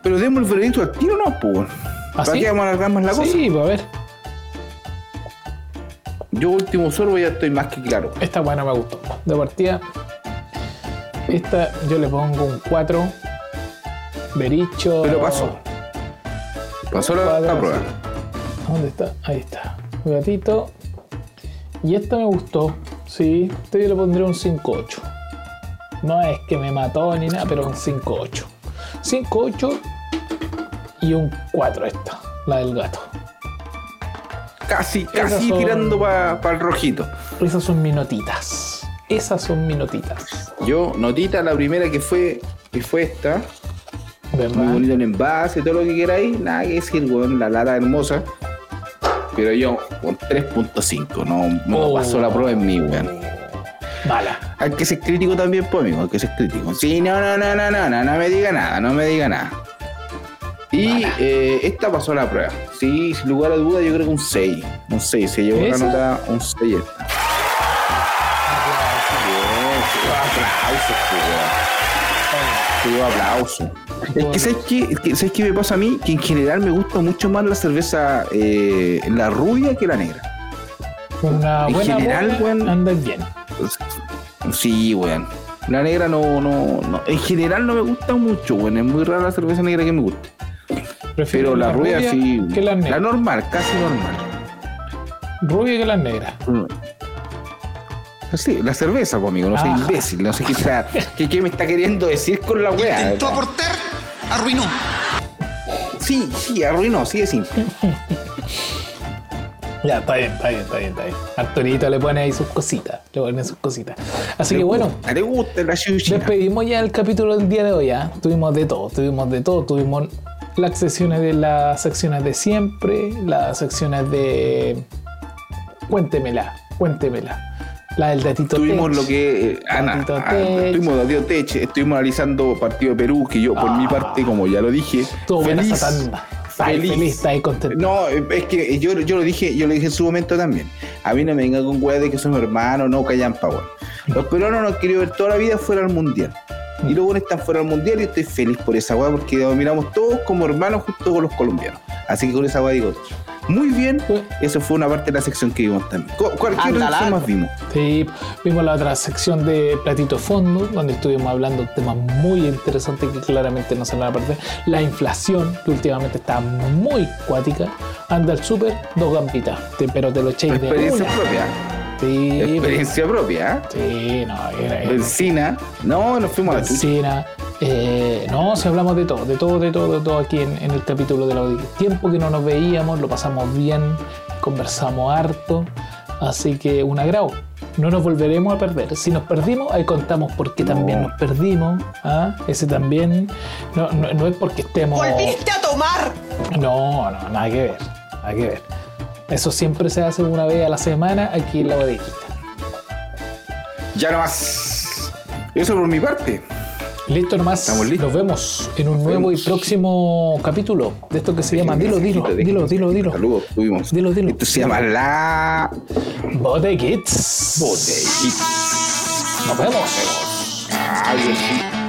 Pero demos el veredicto al tiro, ¿no? Weón. ¿Ah, ¿Para sí? qué vamos a alargar más la cosa? Sí, pues a ver. Yo último sorbo ya estoy más que claro. Esta buena me gustó. De partida, esta yo le pongo un 4. Bericho. Pero pasó. Pasó la, la prueba. ¿Dónde está? Ahí está. Gatito. Y esta me gustó. Sí, este yo le pondré un 5-8. No es que me mató ni nada, pero un 5-8. 5-8 y un 4 esta, la del gato. Casi, casi son- tirando para el rojito. Esas son mis notitas. Esas son mis notitas. Yo, notita, la primera que fue, que fue esta. ¿Verdad? Muy bonito el envase, todo lo que queráis. Nada que decir, weón, la lata hermosa. Pero yo, con 3.5, no, no Oh. pasó la prueba en mí, weón. Mala. Hay que ser crítico también, pues, amigo, hay que ser crítico. Sí, no, no, no, no, no, no, no me diga nada, no me diga nada. Y eh, esta pasó la prueba. Sí, sin lugar a duda, yo creo que un 6. Un 6, se llevó la nota un 6 esta. aplausos, doy aplauso. Es que ¿sabes qué? ¿sabes qué me pasa a mí? Que en general me gusta mucho más la cerveza, eh, la rubia que la negra. Con una En buena general, weón. bien. Sí, weón. La negra no, no, no. En general no me gusta mucho, weón. Es muy rara la cerveza negra que me guste. Prefiero Pero la, rubia, sí. que la negra. La normal, casi normal. Rubia que la negra. Sí, la cerveza, pues, amigo. No soy Ah. imbécil. No sé qué, está- qué, qué me está queriendo decir con la weá. Intentó aportar, arruinó. Sí, sí, arruinó, sí es simple. Ya, está bien, está bien, está bien, está bien. Arturito le pone ahí sus cositas. Le pone sus cositas. Así que bueno, ¿Le gusta la chuchina? despedimos ya el capítulo del día de hoy. ¿ah? Tuvimos de todo, tuvimos de todo. Tuvimos las secciones de las secciones de siempre, las secciones de. Cuéntemela, cuéntemela. La del datito Tuvimos Tech. lo que. eh, Ana, ah, Tech. estuvimos Darío Tech, estuvimos analizando partido de Perú, que yo, por mi parte, como ya lo dije, ahí feliz. feliz, ahí contento. No, es que yo, yo lo dije, yo lo dije en su momento también. A mí no me venga con weas de que somos hermanos, no callan pa' weón. Los peruanos nos han querido ver toda la vida fuera del mundial. Y luego están fuera del mundial y estoy feliz por esa weá porque miramos todos como hermanos junto con los colombianos. Así que con esa weá digo, muy bien, eso fue una parte de la sección que vimos también. ¿Cu- ¿Cuál sección más vimos? Sí, vimos la otra sección de Platito Fondo, donde estuvimos hablando de temas muy interesantes que claramente no se van a perder. La inflación, que últimamente está muy cuática. Anda al súper, dos gambitas, te- pero te lo echéis de Experiencia una. propia. Sí, Experiencia propia. sí, no, era, era- Benzina. No, nos fuimos a la chucha. Eh, no, si hablamos de todo, de todo, de todo, de todo aquí en, en el capítulo de la audiencia. Tiempo que no nos veíamos, lo pasamos bien, conversamos harto, así que un agrado. No nos volveremos a perder. Si nos perdimos, ahí contamos por qué también nos perdimos. ¿ah? Ese también no, no- no es porque estemos. ¡Volviste a tomar! No, no, nada que ver. Nada que ver. Eso siempre se hace una vez a la semana aquí en la bodeguita. Ya nomás. Eso por mi parte. Listo nomás. Estamos listos. Nos vemos en un nuevo y próximo capítulo de esto que se llama Dilo, dilo, dilo, dilo, dilo. Saludos, tuvimos. Dilo, dilo. Esto se llama la Bodeguits. Bodeguita. Nos vemos. Adiós.